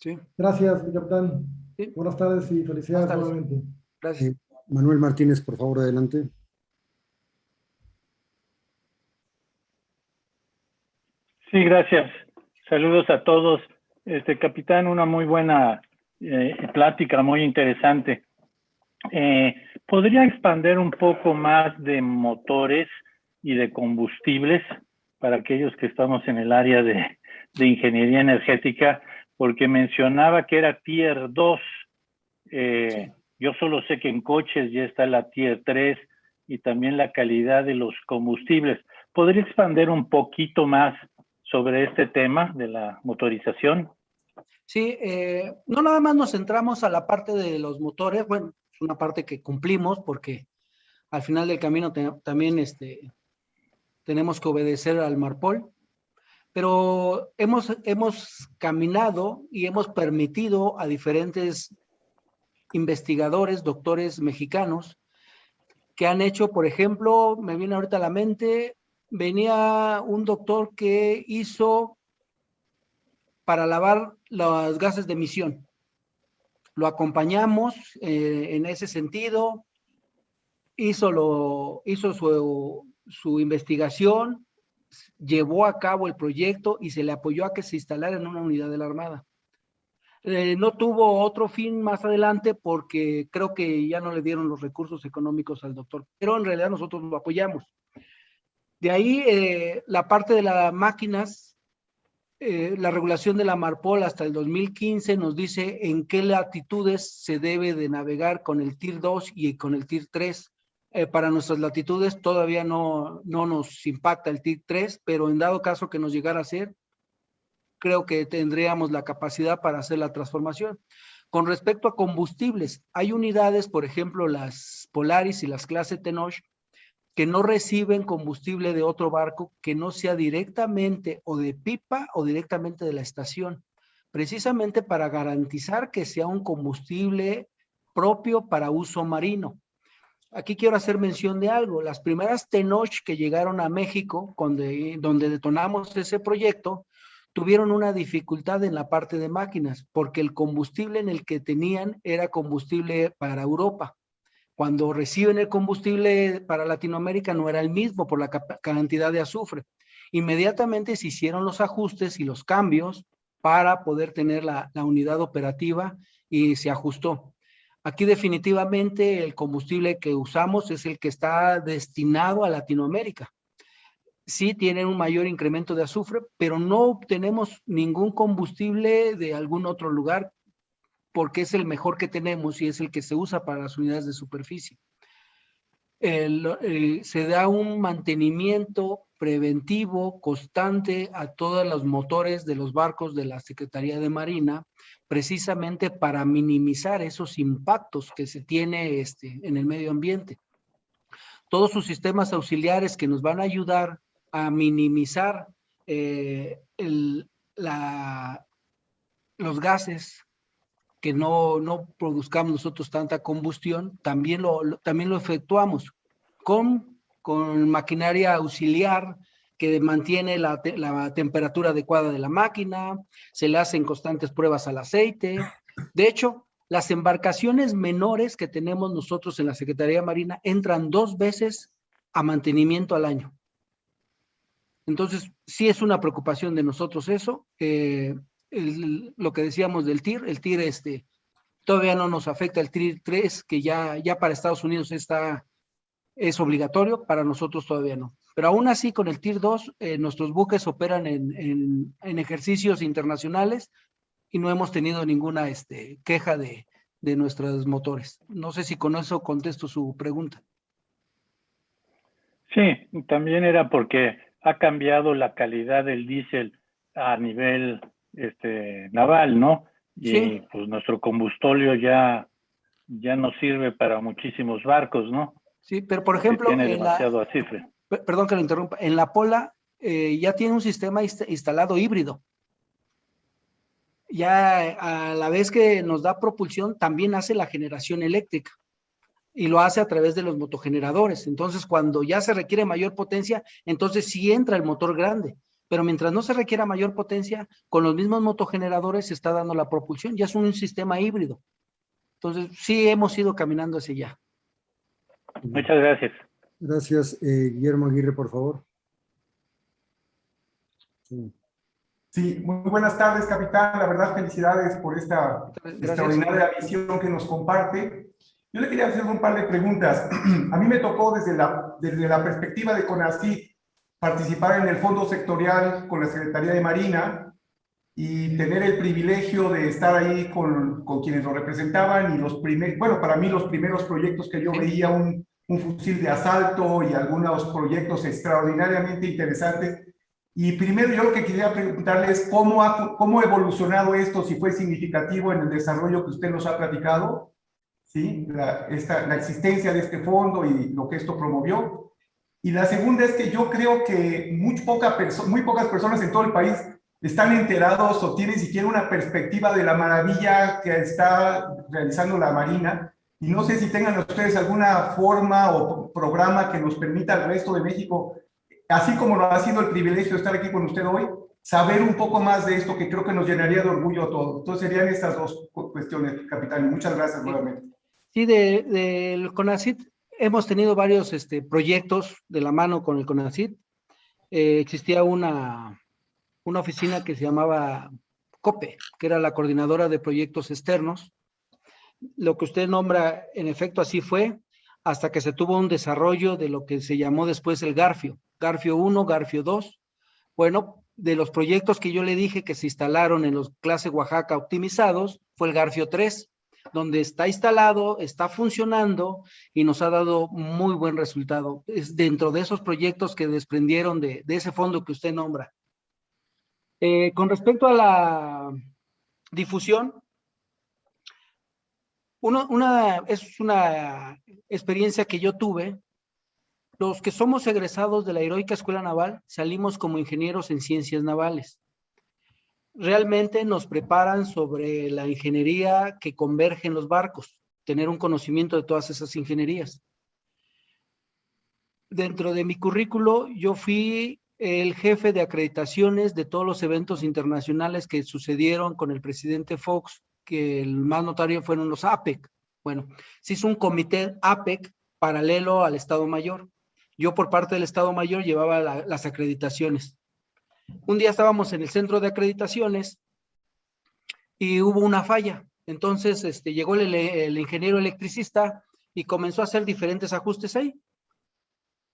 ¿Sí? Gracias, capitán. ¿Sí? Buenas tardes y felicidades tardes. nuevamente. Gracias. Eh, Manuel Martínez, por favor, adelante. Sí, gracias. Saludos a todos. Este capitán, una muy buena eh, plática, muy interesante. Eh, ¿Podría expandir un poco más de motores y de combustibles para aquellos que estamos en el área de, de ingeniería energética? Porque mencionaba que era Tier 2. Eh, sí. Yo solo sé que en coches ya está la Tier 3 y también la calidad de los combustibles. ¿Podría expandir un poquito más sobre este tema de la motorización? Sí, eh, no nada más nos centramos a la parte de los motores, bueno, es una parte que cumplimos porque al final del camino también este, tenemos que obedecer al Marpol, pero hemos, hemos caminado y hemos permitido a diferentes investigadores, doctores mexicanos, que han hecho, por ejemplo, me viene ahorita a la mente, venía un doctor que hizo para lavar los gases de emisión. Lo acompañamos eh, en ese sentido, hizo, hizo su, su investigación, llevó a cabo el proyecto y se le apoyó a que se instalara en una unidad de la Armada. Eh, no tuvo otro fin más adelante porque creo que ya no le dieron los recursos económicos al doctor, pero en realidad nosotros lo apoyamos. De ahí eh, la parte de las máquinas, eh, la regulación de la Marpol hasta el 2015 nos dice en qué latitudes se debe de navegar con el TIR 2 y con el TIR 3. Eh, para nuestras latitudes todavía no, no nos impacta el TIR 3, pero en dado caso que nos llegara a ser, creo que tendríamos la capacidad para hacer la transformación. Con respecto a combustibles, hay unidades, por ejemplo, las Polaris y las clase Tenoch, que no reciben combustible de otro barco que no sea directamente o de pipa o directamente de la estación, precisamente para garantizar que sea un combustible propio para uso marino. Aquí quiero hacer mención de algo. Las primeras Tenoch que llegaron a México, donde, donde detonamos ese proyecto, tuvieron una dificultad en la parte de máquinas, porque el combustible en el que tenían era combustible para Europa cuando reciben el combustible para Latinoamérica no era el mismo por la cantidad de azufre. Inmediatamente se hicieron los ajustes y los cambios para poder tener la, unidad operativa y se ajustó. Aquí definitivamente el combustible que usamos es el que está destinado a Latinoamérica. Sí tienen un mayor incremento de azufre, pero no obtenemos ningún combustible de algún otro lugar porque es el mejor que tenemos y es el que se usa para las unidades de superficie. El, se da un mantenimiento preventivo constante a todos los motores de los barcos de la Secretaría de Marina, precisamente para minimizar esos impactos que se tiene este, en el medio ambiente. Todos sus sistemas auxiliares que nos van a ayudar a minimizar eh, el, la, los gases que no, no produzcamos nosotros tanta combustión, también lo, también lo efectuamos con con maquinaria auxiliar que mantiene la, la, temperatura adecuada de la máquina, se le hacen constantes pruebas al aceite. De hecho, las embarcaciones menores que tenemos nosotros en la Secretaría Marina entran dos veces a mantenimiento al año. Entonces, sí es una preocupación de nosotros eso. Eh, lo que decíamos del TIR, el TIR este, todavía no nos afecta el TIR 3, que ya, ya para Estados Unidos está, es obligatorio, para nosotros todavía no. Pero aún así, con el TIR 2, eh, nuestros buques operan en, en, en, ejercicios internacionales y no hemos tenido ninguna este, queja de, de nuestros motores. No sé si con eso contesto su pregunta. Sí, también era porque ha cambiado la calidad del diésel a nivel este, naval, ¿no? Y Sí. pues nuestro combustóleo ya, ya no sirve para muchísimos barcos, ¿no? Sí, pero por ejemplo, tiene la, demasiado Perdón que lo interrumpa. En la Pola eh, ya tiene un sistema inst- instalado híbrido. Ya a la vez que nos da propulsión, también hace la generación eléctrica y lo hace a través de los motogeneradores. Entonces, cuando ya se requiere mayor potencia, entonces sí entra el motor grande. Pero mientras no se requiera mayor potencia, con los mismos motogeneradores se está dando la propulsión. Ya es un sistema híbrido. Entonces, sí hemos ido caminando hacia allá. Muchas gracias. Gracias. Eh, Guillermo Aguirre, por favor. Sí. Sí, muy buenas tardes, capitán. La verdad, felicidades por esta Gracias. extraordinaria visión que nos comparte. Yo le quería hacer un par de preguntas. A mí me tocó desde la, desde la perspectiva de CONACYT participar en el fondo sectorial con la Secretaría de Marina y tener el privilegio de estar ahí con, con quienes lo representaban y los primeros, bueno, para mí los primeros proyectos que yo veía, un, un fusil de asalto y algunos proyectos extraordinariamente interesantes. Y primero yo lo que quería preguntarle es cómo ha, cómo ha evolucionado esto, si fue significativo en el desarrollo que usted nos ha platicado, ¿sí? la, esta, la existencia de este fondo y lo que esto promovió. Y la segunda es que yo creo que muy, poca muy pocas personas en todo el país están enterados o tienen siquiera una perspectiva de la maravilla que está realizando la Marina. Y no sé si tengan ustedes alguna forma o programa que nos permita al resto de México así como lo ha sido el privilegio de estar aquí con usted hoy, saber un poco más de esto que creo que nos llenaría de orgullo a todos. Entonces serían estas dos cu- cuestiones, capitán. Muchas gracias nuevamente. Sí, de- del CONACIT hemos tenido varios este, proyectos de la mano con el CONACIT. Eh, existía una, oficina que se llamaba COPE, que era la coordinadora de proyectos externos. Lo que usted nombra, en efecto, así fue, hasta que se tuvo un desarrollo de lo que se llamó después el Garfio, Garfio 1, Garfio 2. Bueno, de los proyectos que yo le dije que se instalaron en los clase Oaxaca optimizados, fue el Garfio 3, donde está instalado, está funcionando y nos ha dado muy buen resultado. Es dentro de esos proyectos que desprendieron de, ese fondo que usted nombra. Eh, con respecto a la difusión, una, es una experiencia que yo tuve. Los que somos egresados de la Heroica Escuela Naval salimos como ingenieros en ciencias navales realmente nos preparan sobre la ingeniería que converge en los barcos, tener un conocimiento de todas esas ingenierías. Dentro de mi currículo, yo fui el jefe de acreditaciones de todos los eventos internacionales que sucedieron con el presidente Fox, que el más notario fueron los APEC. Bueno, se hizo un comité APEC paralelo al Estado Mayor. Yo por parte del Estado Mayor llevaba la- las acreditaciones un día estábamos en el centro de acreditaciones y hubo una falla. Entonces este, llegó el, ingeniero electricista y comenzó a hacer diferentes ajustes ahí.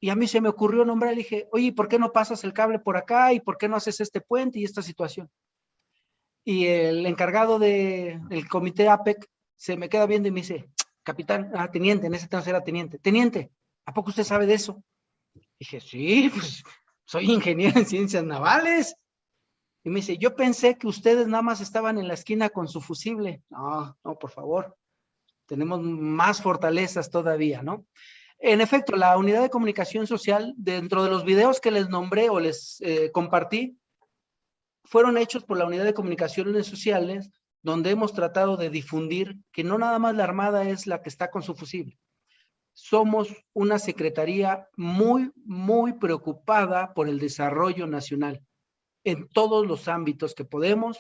Y a mí se me ocurrió nombrar, le dije, oye, ¿por qué no pasas el cable por acá? ¿Y por qué no haces este puente y esta situación? Y el encargado de- del comité APEC se me queda viendo y me dice, capitán, ah, teniente, en ese entonces era teniente, teniente, ¿a poco usted sabe de eso? Dije, sí, pues soy ingeniero en ciencias navales. Y me dice, yo pensé que ustedes nada más estaban en la esquina con su fusible. No, no, por favor. Tenemos más fortalezas todavía, ¿no? En efecto, la unidad de comunicación social, dentro de los videos que les nombré o les eh, compartí, fueron hechos por la unidad de comunicaciones sociales, donde hemos tratado de difundir que no nada más la Armada es la que está con su fusible. Somos una secretaría muy, muy preocupada por el desarrollo nacional. En todos los ámbitos que podemos,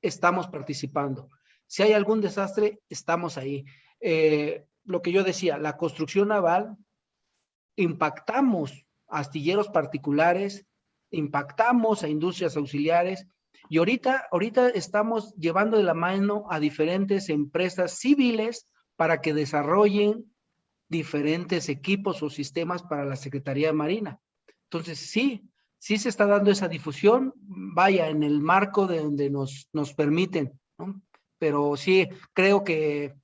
estamos participando. Si hay algún desastre, estamos ahí. Eh, lo que yo decía, la construcción naval, impactamos astilleros particulares, impactamos a industrias auxiliares y ahorita, ahorita estamos llevando de la mano a diferentes empresas civiles para que desarrollen diferentes equipos o sistemas para la Secretaría de Marina. Entonces, sí, sí se está dando esa difusión, vaya, en el marco de donde nos, nos permiten, ¿no? Pero sí, creo que,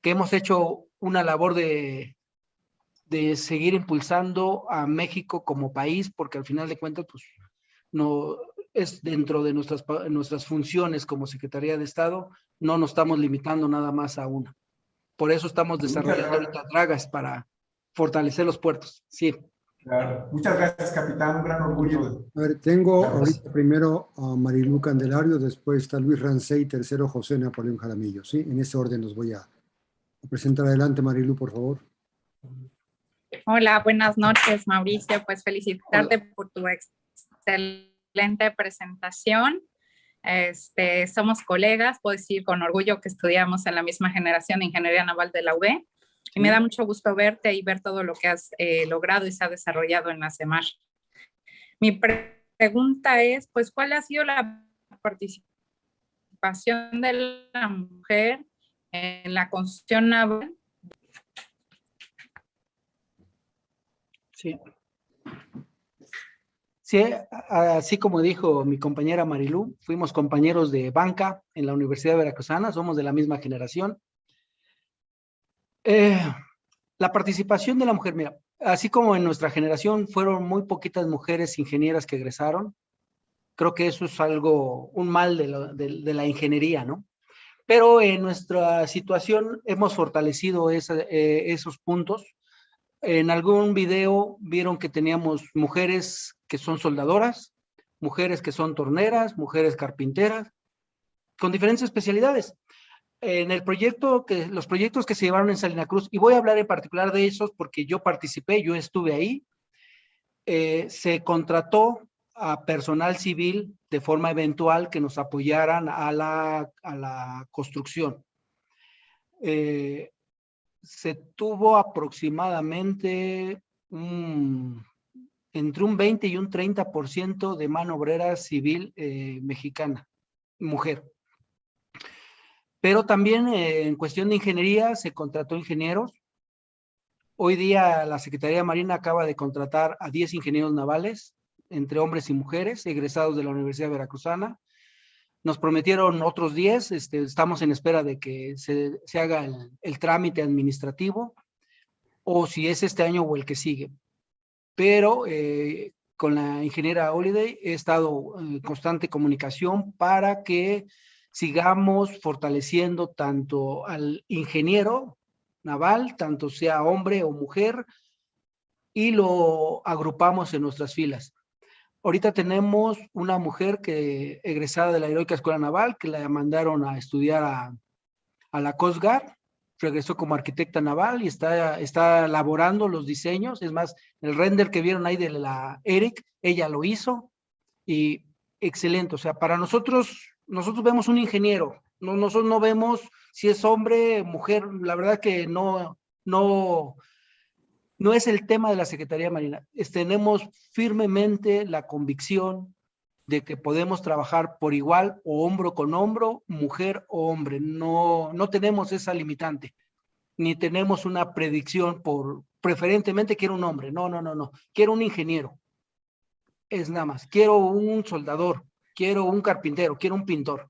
que hemos hecho una labor de, de seguir impulsando a México como país, porque al final de cuentas, pues, no es dentro de nuestras, nuestras funciones como Secretaría de Estado, no nos estamos limitando nada más a una. Por eso estamos desarrollando ahorita dragas para fortalecer los puertos. Sí. Claro. Muchas gracias, capitán. Un gran orgullo. A ver, tengo ahorita primero a Marilu Candelario, después está Luis Rancey, tercero José Napoleón Jaramillo. ¿sí? En ese orden los voy a, a presentar adelante, Marilu, por favor. Hola, buenas noches, Mauricio. Pues felicitarte Hola. por tu excelente presentación. Este, somos colegas, puedo decir con orgullo que estudiamos en la misma generación de Ingeniería Naval de la UB. Y me da mucho gusto verte y ver todo lo que has eh, logrado y se ha desarrollado en la CEMAR. Mi pre pregunta es, pues, ¿cuál ha sido la participación de la mujer en la construcción naval Sí. Sí, así como dijo mi compañera Marilú, fuimos compañeros de banca en la Universidad Veracruzana, somos de la misma generación. Eh, la participación de la mujer, mira, así como en nuestra generación fueron muy poquitas mujeres ingenieras que egresaron, creo que eso es algo, un mal de, la ingeniería, ¿no? Pero en nuestra situación hemos fortalecido eh, esos puntos en algún video vieron que teníamos mujeres que son soldadoras, mujeres que son torneras, mujeres carpinteras, con diferentes especialidades. En el proyecto, que, los proyectos que se llevaron en Salina Cruz, y voy a hablar en particular de esos porque yo participé, yo estuve ahí, eh, se contrató a personal civil de forma eventual que nos apoyaran a la, a la construcción. Eh, se tuvo aproximadamente un, entre un 20 y un 30% de mano obrera civil eh, mexicana, mujer. Pero también eh, en cuestión de ingeniería se contrató ingenieros. Hoy día la Secretaría Marina acaba de contratar a 10 ingenieros navales, entre hombres y mujeres, egresados de la Universidad Veracruzana. Nos prometieron otros 10, este, estamos en espera de que se, se haga el, el, trámite administrativo, o si es este año o el que sigue. Pero eh, con la ingeniera Holiday he estado en constante comunicación para que sigamos fortaleciendo tanto al ingeniero naval, tanto sea hombre o mujer, y lo agrupamos en nuestras filas. Ahorita tenemos una mujer que egresada de la Heroica Escuela Naval, que la mandaron a estudiar a, a la Coast Guard, regresó como arquitecta naval y está, está elaborando los diseños. Es más, el render que vieron ahí de la Eric, ella lo hizo y excelente. O sea, para nosotros, nosotros vemos un ingeniero, no, nosotros no vemos si es hombre, mujer, la verdad que no, no, no es el tema de la Secretaría Marina. Es, tenemos firmemente la convicción de que podemos trabajar por igual o hombro con hombro, mujer o hombre. No, no tenemos esa limitante, ni tenemos una predicción por preferentemente quiero un hombre. No, no, no, no. Quiero un ingeniero. Es nada más. Quiero un soldador, quiero un carpintero, quiero un pintor.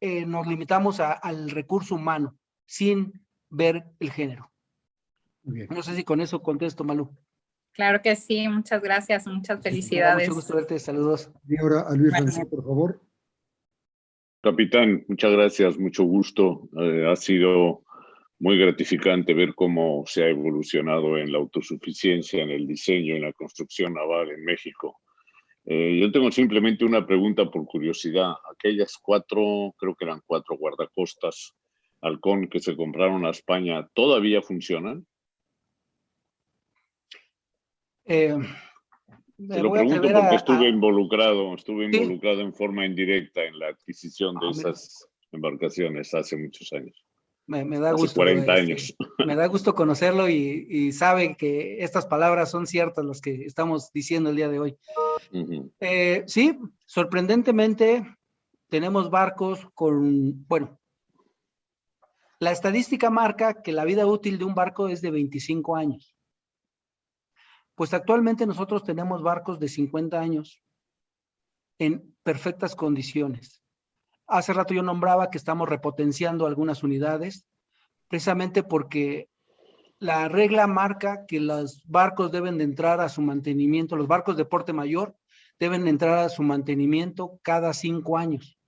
Eh, nos limitamos a, al recurso humano sin ver el género. No sé si con eso contesto, Malú. Claro que sí, muchas gracias, muchas felicidades. Mucho gusto verte, saludos. Y ahora a Luis Rancé, por favor. Capitán, muchas gracias, mucho gusto. Eh, ha sido muy gratificante ver cómo se ha evolucionado en la autosuficiencia, en el diseño, en la construcción naval en México. Eh, yo tengo simplemente una pregunta por curiosidad. Aquellas cuatro, creo que eran cuatro guardacostas Halcón que se compraron a España, ¿todavía funcionan? Eh, Te lo pregunto porque estuve involucrado, estuve involucrado en forma indirecta en la adquisición de ah, esas embarcaciones hace muchos años. Me, da gusto. 40 este, años. me da gusto conocerlo y, y, saben que estas palabras son ciertas, las que estamos diciendo el día de hoy. Eh, sí, sorprendentemente tenemos barcos con, bueno, la estadística marca que la vida útil de un barco es de 25 años. Pues actualmente nosotros tenemos barcos de 50 años en perfectas condiciones. Hace rato yo nombraba que estamos repotenciando algunas unidades, precisamente porque la regla marca que los barcos deben de entrar a su mantenimiento, los barcos de porte mayor deben entrar a su mantenimiento cada cinco años.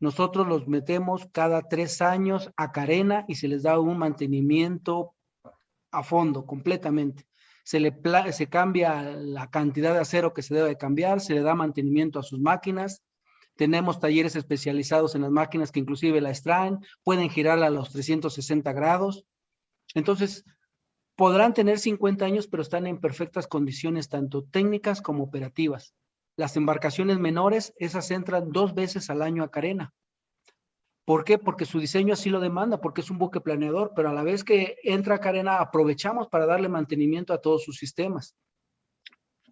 Nosotros los metemos cada tres años a carena y se les da un mantenimiento a fondo, completamente. Se le se cambia la cantidad de acero que se debe cambiar, se le da mantenimiento a sus máquinas, tenemos talleres especializados en las máquinas que inclusive la extraen, pueden girar a los 360 grados. Entonces, podrán tener 50 años, pero están en perfectas condiciones, tanto técnicas como operativas. Las embarcaciones menores, esas entran dos veces al año a Carena. ¿Por qué? Porque su diseño así lo demanda, porque es un buque planeador, pero a la vez que entra a Carena, aprovechamos para darle mantenimiento a todos sus sistemas.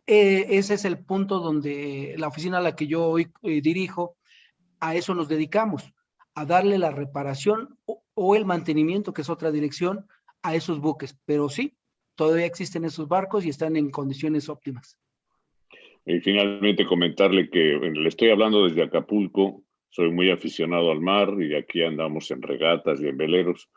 Eh, ese es el punto donde la oficina a la que yo hoy eh, dirijo, a eso nos dedicamos, a darle la reparación o, el mantenimiento, que es otra dirección, a esos buques. Pero sí, todavía existen esos barcos y están en condiciones óptimas. Y finalmente comentarle que le estoy hablando desde Acapulco, soy muy aficionado al mar y aquí andamos en regatas y en veleros.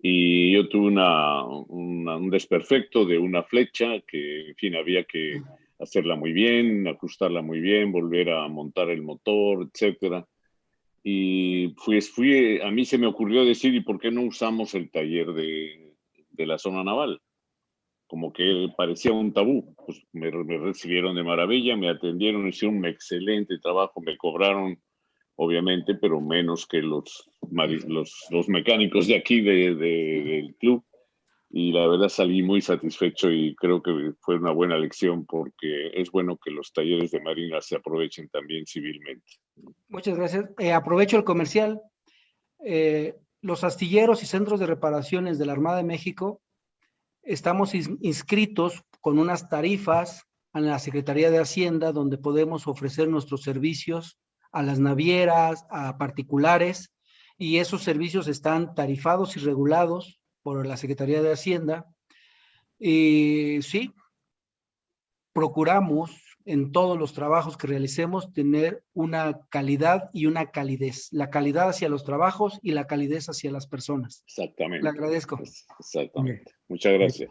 Y yo tuve un desperfecto de una flecha que, en fin, había que hacerla muy bien, ajustarla muy bien, volver a montar el motor, etcétera. Y pues fui, a mí se me ocurrió decir, ¿y por qué no usamos el taller de, de la zona naval? Como que parecía un tabú. Pues me, me, recibieron de maravilla, me atendieron, hicieron un excelente trabajo, me cobraron, obviamente, pero menos que los, los, mecánicos de aquí de, del club y la verdad salí muy satisfecho y creo que fue una buena lección porque es bueno que los talleres de Marina se aprovechen también civilmente. Muchas gracias. Eh, aprovecho el comercial. Eh, los astilleros y centros de reparaciones de la Armada de México estamos inscritos con unas tarifas en la Secretaría de Hacienda donde podemos ofrecer nuestros servicios a las navieras, a particulares, y esos servicios están tarifados y regulados por la Secretaría de Hacienda. Y sí, procuramos en todos los trabajos que realicemos tener una calidad y una calidez. La calidad hacia los trabajos y la calidez hacia las personas. Exactamente. Le agradezco. Exactamente. Muchas gracias.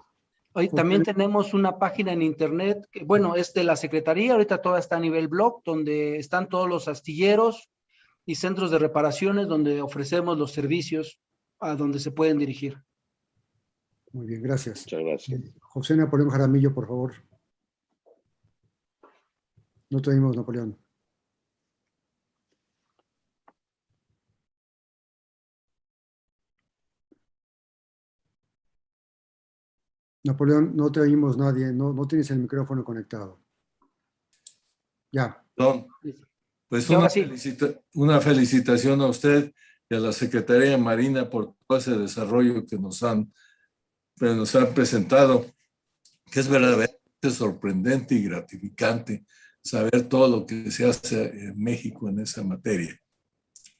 Hoy también tenemos una página en internet, que, bueno, es de la Secretaría, ahorita toda está a nivel blog, donde están todos los astilleros y centros de reparaciones donde ofrecemos los servicios a donde se pueden dirigir. Muy bien, gracias. Muchas gracias. Eh, José Napoleón Jaramillo, por favor. No tenemos Napoleón. Napoleón, no te oímos nadie, no, no tienes el micrófono conectado. Ya. Pues una, una, felicitación a usted y a la Secretaría de Marina por todo ese desarrollo que nos han nos ha presentado, que es verdaderamente sorprendente y gratificante saber todo lo que se hace en México en esa materia.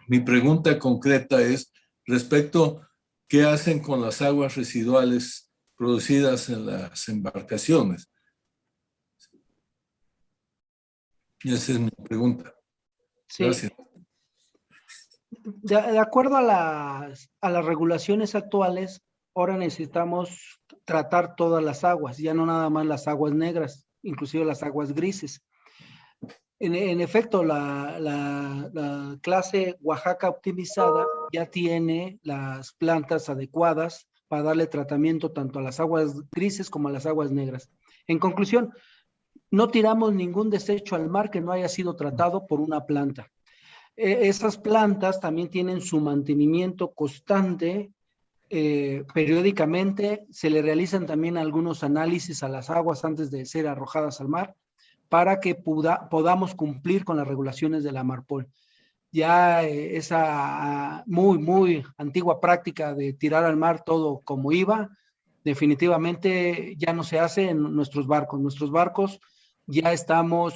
Mi pregunta concreta es respecto qué hacen con las aguas residuales producidas en las embarcaciones. esa es mi pregunta. Gracias. De, acuerdo a las, a las regulaciones actuales, ahora necesitamos tratar todas las aguas, ya no nada más las aguas negras, inclusive las aguas grises. En, efecto, la, la, clase Oaxaca optimizada ya tiene las plantas adecuadas para darle tratamiento tanto a las aguas grises como a las aguas negras. En conclusión, no tiramos ningún desecho al mar que no haya sido tratado por una planta. E, esas plantas también tienen su mantenimiento constante eh, periódicamente, se le realizan también algunos análisis a las aguas antes de ser arrojadas al mar para que podamos cumplir con las regulaciones de la Marpol. Ya eh, esa muy, muy antigua práctica de tirar al mar todo como iba, definitivamente ya no se hace en nuestros barcos. Nuestros barcos ya estamos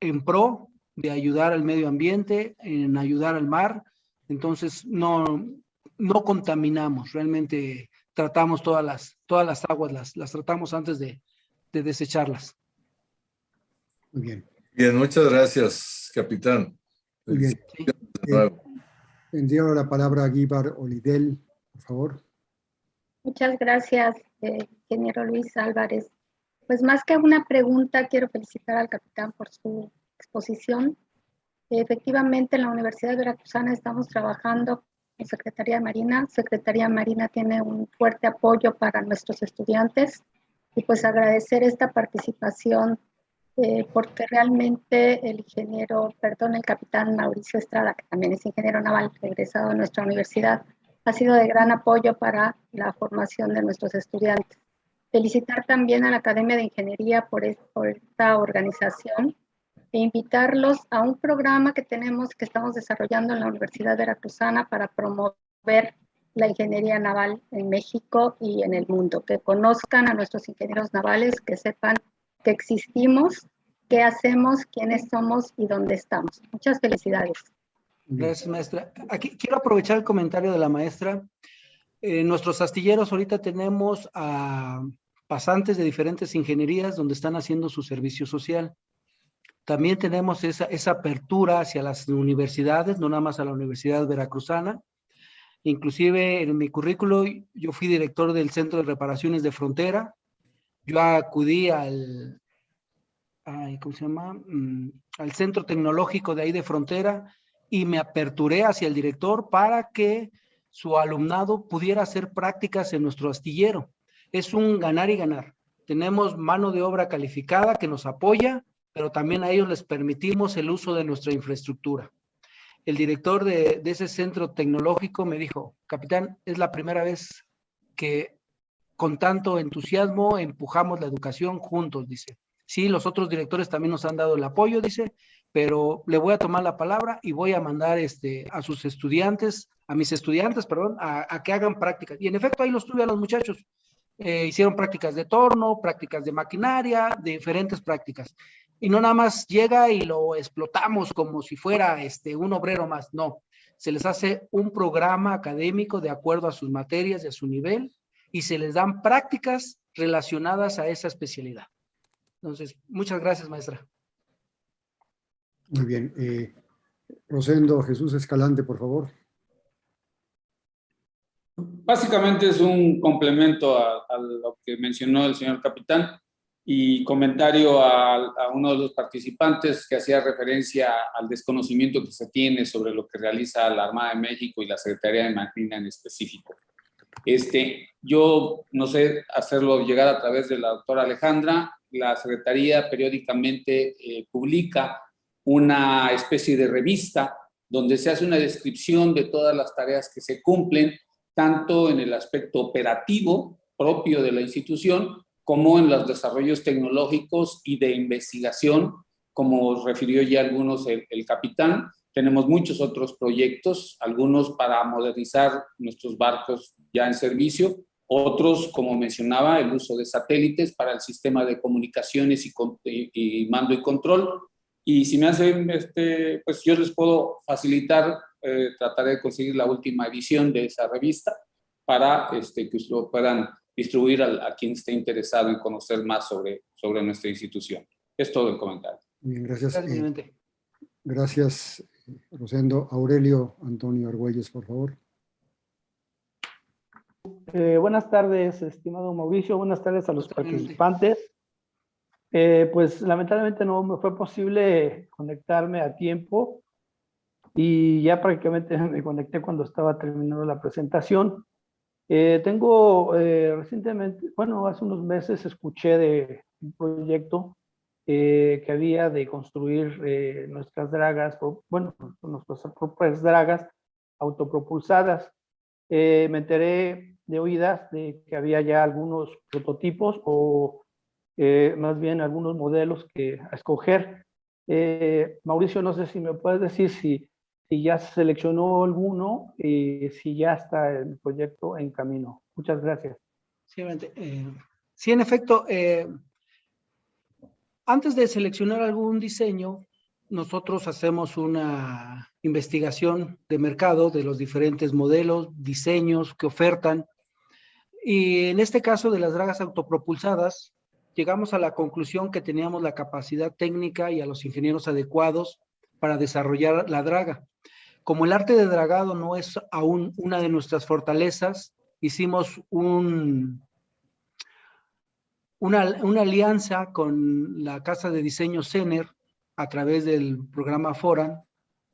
en pro de ayudar al medio ambiente, en ayudar al mar. Entonces, no, no contaminamos, realmente tratamos todas las, todas las aguas, las, las tratamos antes de, de desecharlas. Muy bien. Bien, muchas gracias, capitán. Muy bien. Eh, la palabra a Guíbar Olidel, por favor. Muchas gracias, eh, ingeniero Luis Álvarez. Pues más que una pregunta, quiero felicitar al capitán por su exposición. Efectivamente, en la Universidad de Veracruzana estamos trabajando en Secretaría de Marina. Secretaría Marina tiene un fuerte apoyo para nuestros estudiantes y pues agradecer esta participación eh, porque realmente el ingeniero, perdón, el capitán Mauricio Estrada, que también es ingeniero naval regresado a nuestra universidad, ha sido de gran apoyo para la formación de nuestros estudiantes. Felicitar también a la Academia de Ingeniería por, por esta organización e invitarlos a un programa que tenemos, que estamos desarrollando en la Universidad Veracruzana para promover la ingeniería naval en México y en el mundo, que conozcan a nuestros ingenieros navales, que sepan que existimos, qué hacemos, quiénes somos y dónde estamos. Muchas felicidades. Gracias, maestra. Aquí quiero aprovechar el comentario de la maestra. En nuestros astilleros ahorita tenemos a pasantes de diferentes ingenierías donde están haciendo su servicio social. También tenemos esa, esa apertura hacia las universidades, no nada más a la Universidad Veracruzana. Inclusive en mi currículo yo fui director del Centro de Reparaciones de Frontera, yo acudí al, ¿cómo se llama? Mm, al centro tecnológico de ahí de frontera y me aperturé hacia el director para que su alumnado pudiera hacer prácticas en nuestro astillero. Es un ganar y ganar. Tenemos mano de obra calificada que nos apoya, pero también a ellos les permitimos el uso de nuestra infraestructura. El director de, de ese centro tecnológico me dijo, capitán, es la primera vez que con tanto entusiasmo empujamos la educación juntos, dice. Sí, los otros directores también nos han dado el apoyo, dice, pero le voy a tomar la palabra y voy a mandar este, a sus estudiantes, a mis estudiantes, perdón, a, que hagan prácticas. Y en efecto, ahí los tuve a los muchachos. Eh, hicieron prácticas de torno, prácticas de maquinaria, diferentes prácticas. Y no nada más llega y lo explotamos como si fuera este, un obrero más, no. Se les hace un programa académico de acuerdo a sus materias y a su nivel y se les dan prácticas relacionadas a esa especialidad. Entonces, muchas gracias, maestra. Muy bien. Eh, Rosendo Jesús Escalante, por favor. Básicamente es un complemento a, lo que mencionó el señor capitán y comentario a, a, uno de los participantes que hacía referencia al desconocimiento que se tiene sobre lo que realiza la Armada de México y la Secretaría de Marina en específico. Este, yo no sé hacerlo llegar a través de la doctora Alejandra. La Secretaría periódicamente eh, publica una especie de revista donde se hace una descripción de todas las tareas que se cumplen, tanto en el aspecto operativo propio de la institución, como en los desarrollos tecnológicos y de investigación, como refirió ya algunos el, el capitán, tenemos muchos otros proyectos, algunos para modernizar nuestros barcos ya en servicio, otros, como mencionaba, el uso de satélites para el sistema de comunicaciones y, mando y control. Y si me hacen, este, pues yo les puedo facilitar, eh, trataré de conseguir la última edición de esa revista para este, que ustedes puedan distribuir a, quien esté interesado en conocer más sobre, sobre nuestra institución. Es todo el comentario. Bien, gracias. Gracias, Rosendo. Aurelio Antonio Argüelles, por favor. Eh, buenas tardes, estimado Mauricio. Buenas tardes a los participantes. Eh, pues lamentablemente no me fue posible conectarme a tiempo y ya prácticamente me conecté cuando estaba terminando la presentación. Eh, tengo recientemente, bueno, hace unos meses escuché de un proyecto eh, que había de construir eh, nuestras dragas, bueno, nuestras propias dragas autopropulsadas. eh, me enteré de oídas de que había ya algunos prototipos o eh, más bien algunos modelos que a escoger. Eh, Mauricio, no sé si me puedes decir si, si ya se seleccionó alguno y si ya está el proyecto en camino. Muchas gracias. Sí, sí en efecto, antes de seleccionar algún diseño, nosotros hacemos una investigación de mercado de los diferentes modelos, diseños que ofertan. Y en este caso de las dragas autopropulsadas, llegamos a la conclusión que teníamos la capacidad técnica y a los ingenieros adecuados para desarrollar la draga. Como el arte de dragado no es aún una de nuestras fortalezas, hicimos un, una, una alianza con la casa de diseño CENER a través del programa Foran,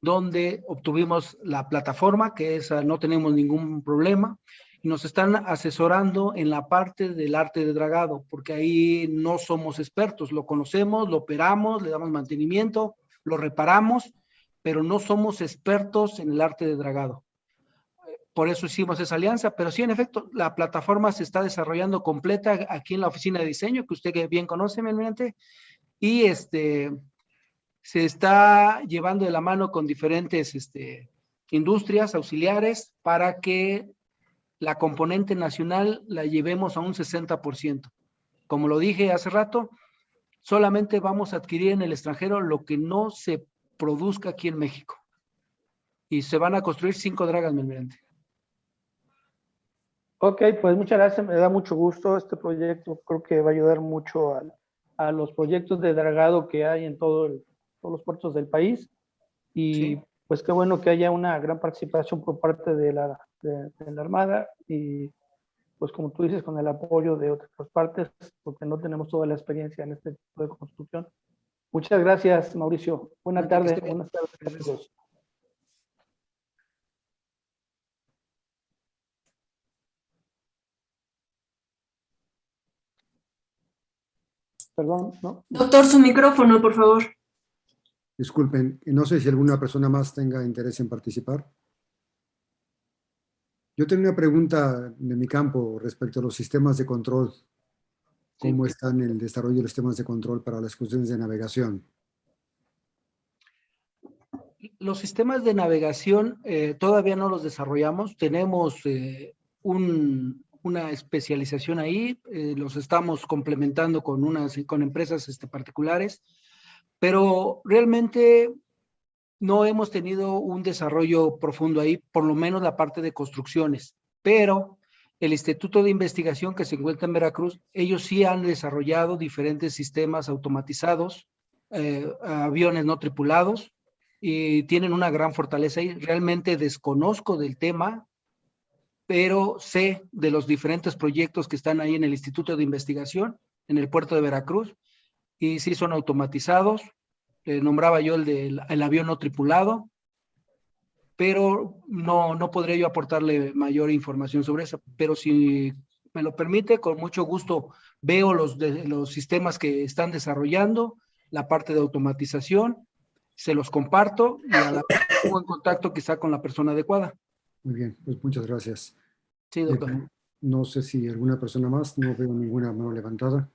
donde obtuvimos la plataforma, que es, no tenemos ningún problema, y nos están asesorando en la parte del arte de dragado, porque ahí no somos expertos, lo conocemos, lo operamos, le damos mantenimiento, lo reparamos, pero no somos expertos en el arte de dragado. Por eso hicimos esa alianza, pero sí, en efecto, la plataforma se está desarrollando completa aquí en la oficina de diseño, que usted bien conoce, mediante, y este, se está llevando de la mano con diferentes este, industrias auxiliares para que la componente nacional la llevemos a un 60%. Como lo dije hace rato, solamente vamos a adquirir en el extranjero lo que no se produzca aquí en México. Y se van a construir cinco dragas, Melmirante. Ok, pues muchas gracias, me da mucho gusto este proyecto, creo que va a ayudar mucho a, a los proyectos de dragado que hay en todo el, todos los puertos del país. Y pues qué bueno que haya una gran participación por parte de la, de, la Armada y pues como tú dices, con el apoyo de otras partes, porque no tenemos toda la experiencia en este tipo de construcción. Muchas gracias, Mauricio. Buenas tardes. Buenas tardes Perdón, ¿no? Doctor, su micrófono, por favor. Disculpen, no sé si alguna persona más tenga interés en participar. Yo tengo una pregunta de mi campo respecto a los sistemas de control. ¿Cómo están el desarrollo de los sistemas de control para las cuestiones de navegación? Los sistemas de navegación eh, todavía no los desarrollamos. Tenemos eh, una especialización ahí. Eh, los estamos complementando con, unas, con empresas este, particulares pero realmente no hemos tenido un desarrollo profundo ahí, por lo menos la parte de construcciones, pero el Instituto de Investigación que se encuentra en Veracruz, ellos sí han desarrollado diferentes sistemas automatizados, eh, aviones no tripulados, y tienen una gran fortaleza ahí. Realmente desconozco del tema, pero sé de los diferentes proyectos que están ahí en el Instituto de Investigación, en el puerto de Veracruz, y sí son automatizados. nombraba yo el del avión no tripulado, pero no, no podría yo aportarle mayor información sobre eso. Pero si me lo permite, con mucho gusto veo los, de, los sistemas que están desarrollando, la parte de automatización, se los comparto y a la pongo en contacto quizá con la persona adecuada. Muy bien, pues muchas gracias. Sí, doctor. Eh, no sé si alguna persona más, no veo ninguna mano levantada.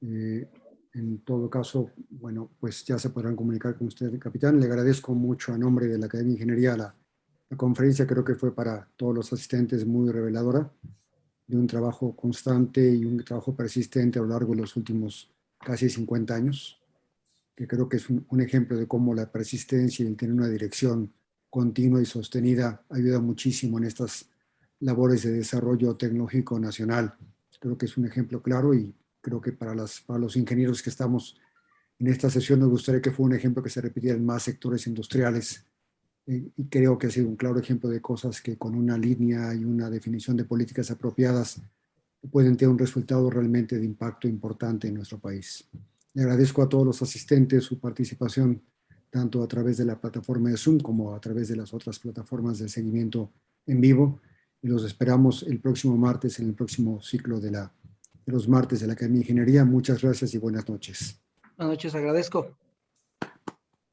Eh, en todo caso, bueno, pues ya se podrán comunicar con usted, capitán. Le agradezco mucho a nombre de la Academia de Ingeniería la, la conferencia. Creo que fue para todos los asistentes muy reveladora de un trabajo constante y un trabajo persistente a lo largo de los últimos casi 50 años, que creo que es un, un ejemplo de cómo la persistencia y el tener una dirección continua y sostenida ayuda muchísimo en estas labores de desarrollo tecnológico nacional. Creo que es un ejemplo claro y creo que para, las, para los ingenieros que estamos en esta sesión nos gustaría que fuera un ejemplo que se repitiera en más sectores industriales eh, y creo que ha sido un claro ejemplo de cosas que con una línea y una definición de políticas apropiadas pueden tener un resultado realmente de impacto importante en nuestro país. Le agradezco a todos los asistentes su participación tanto a través de la plataforma de Zoom como a través de las otras plataformas de seguimiento en vivo los esperamos el próximo martes en el próximo ciclo de la los martes de la Academia de Ingeniería. Muchas gracias y buenas noches. Buenas noches, agradezco.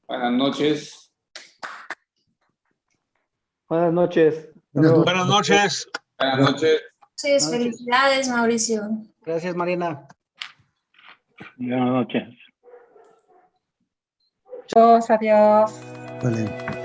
Buenas noches. Buenas noches. Buenas noches. Buenas noches. Sí, felicidades, Mauricio. Gracias, Mariana. Buenas noches. Adiós, adiós. Vale.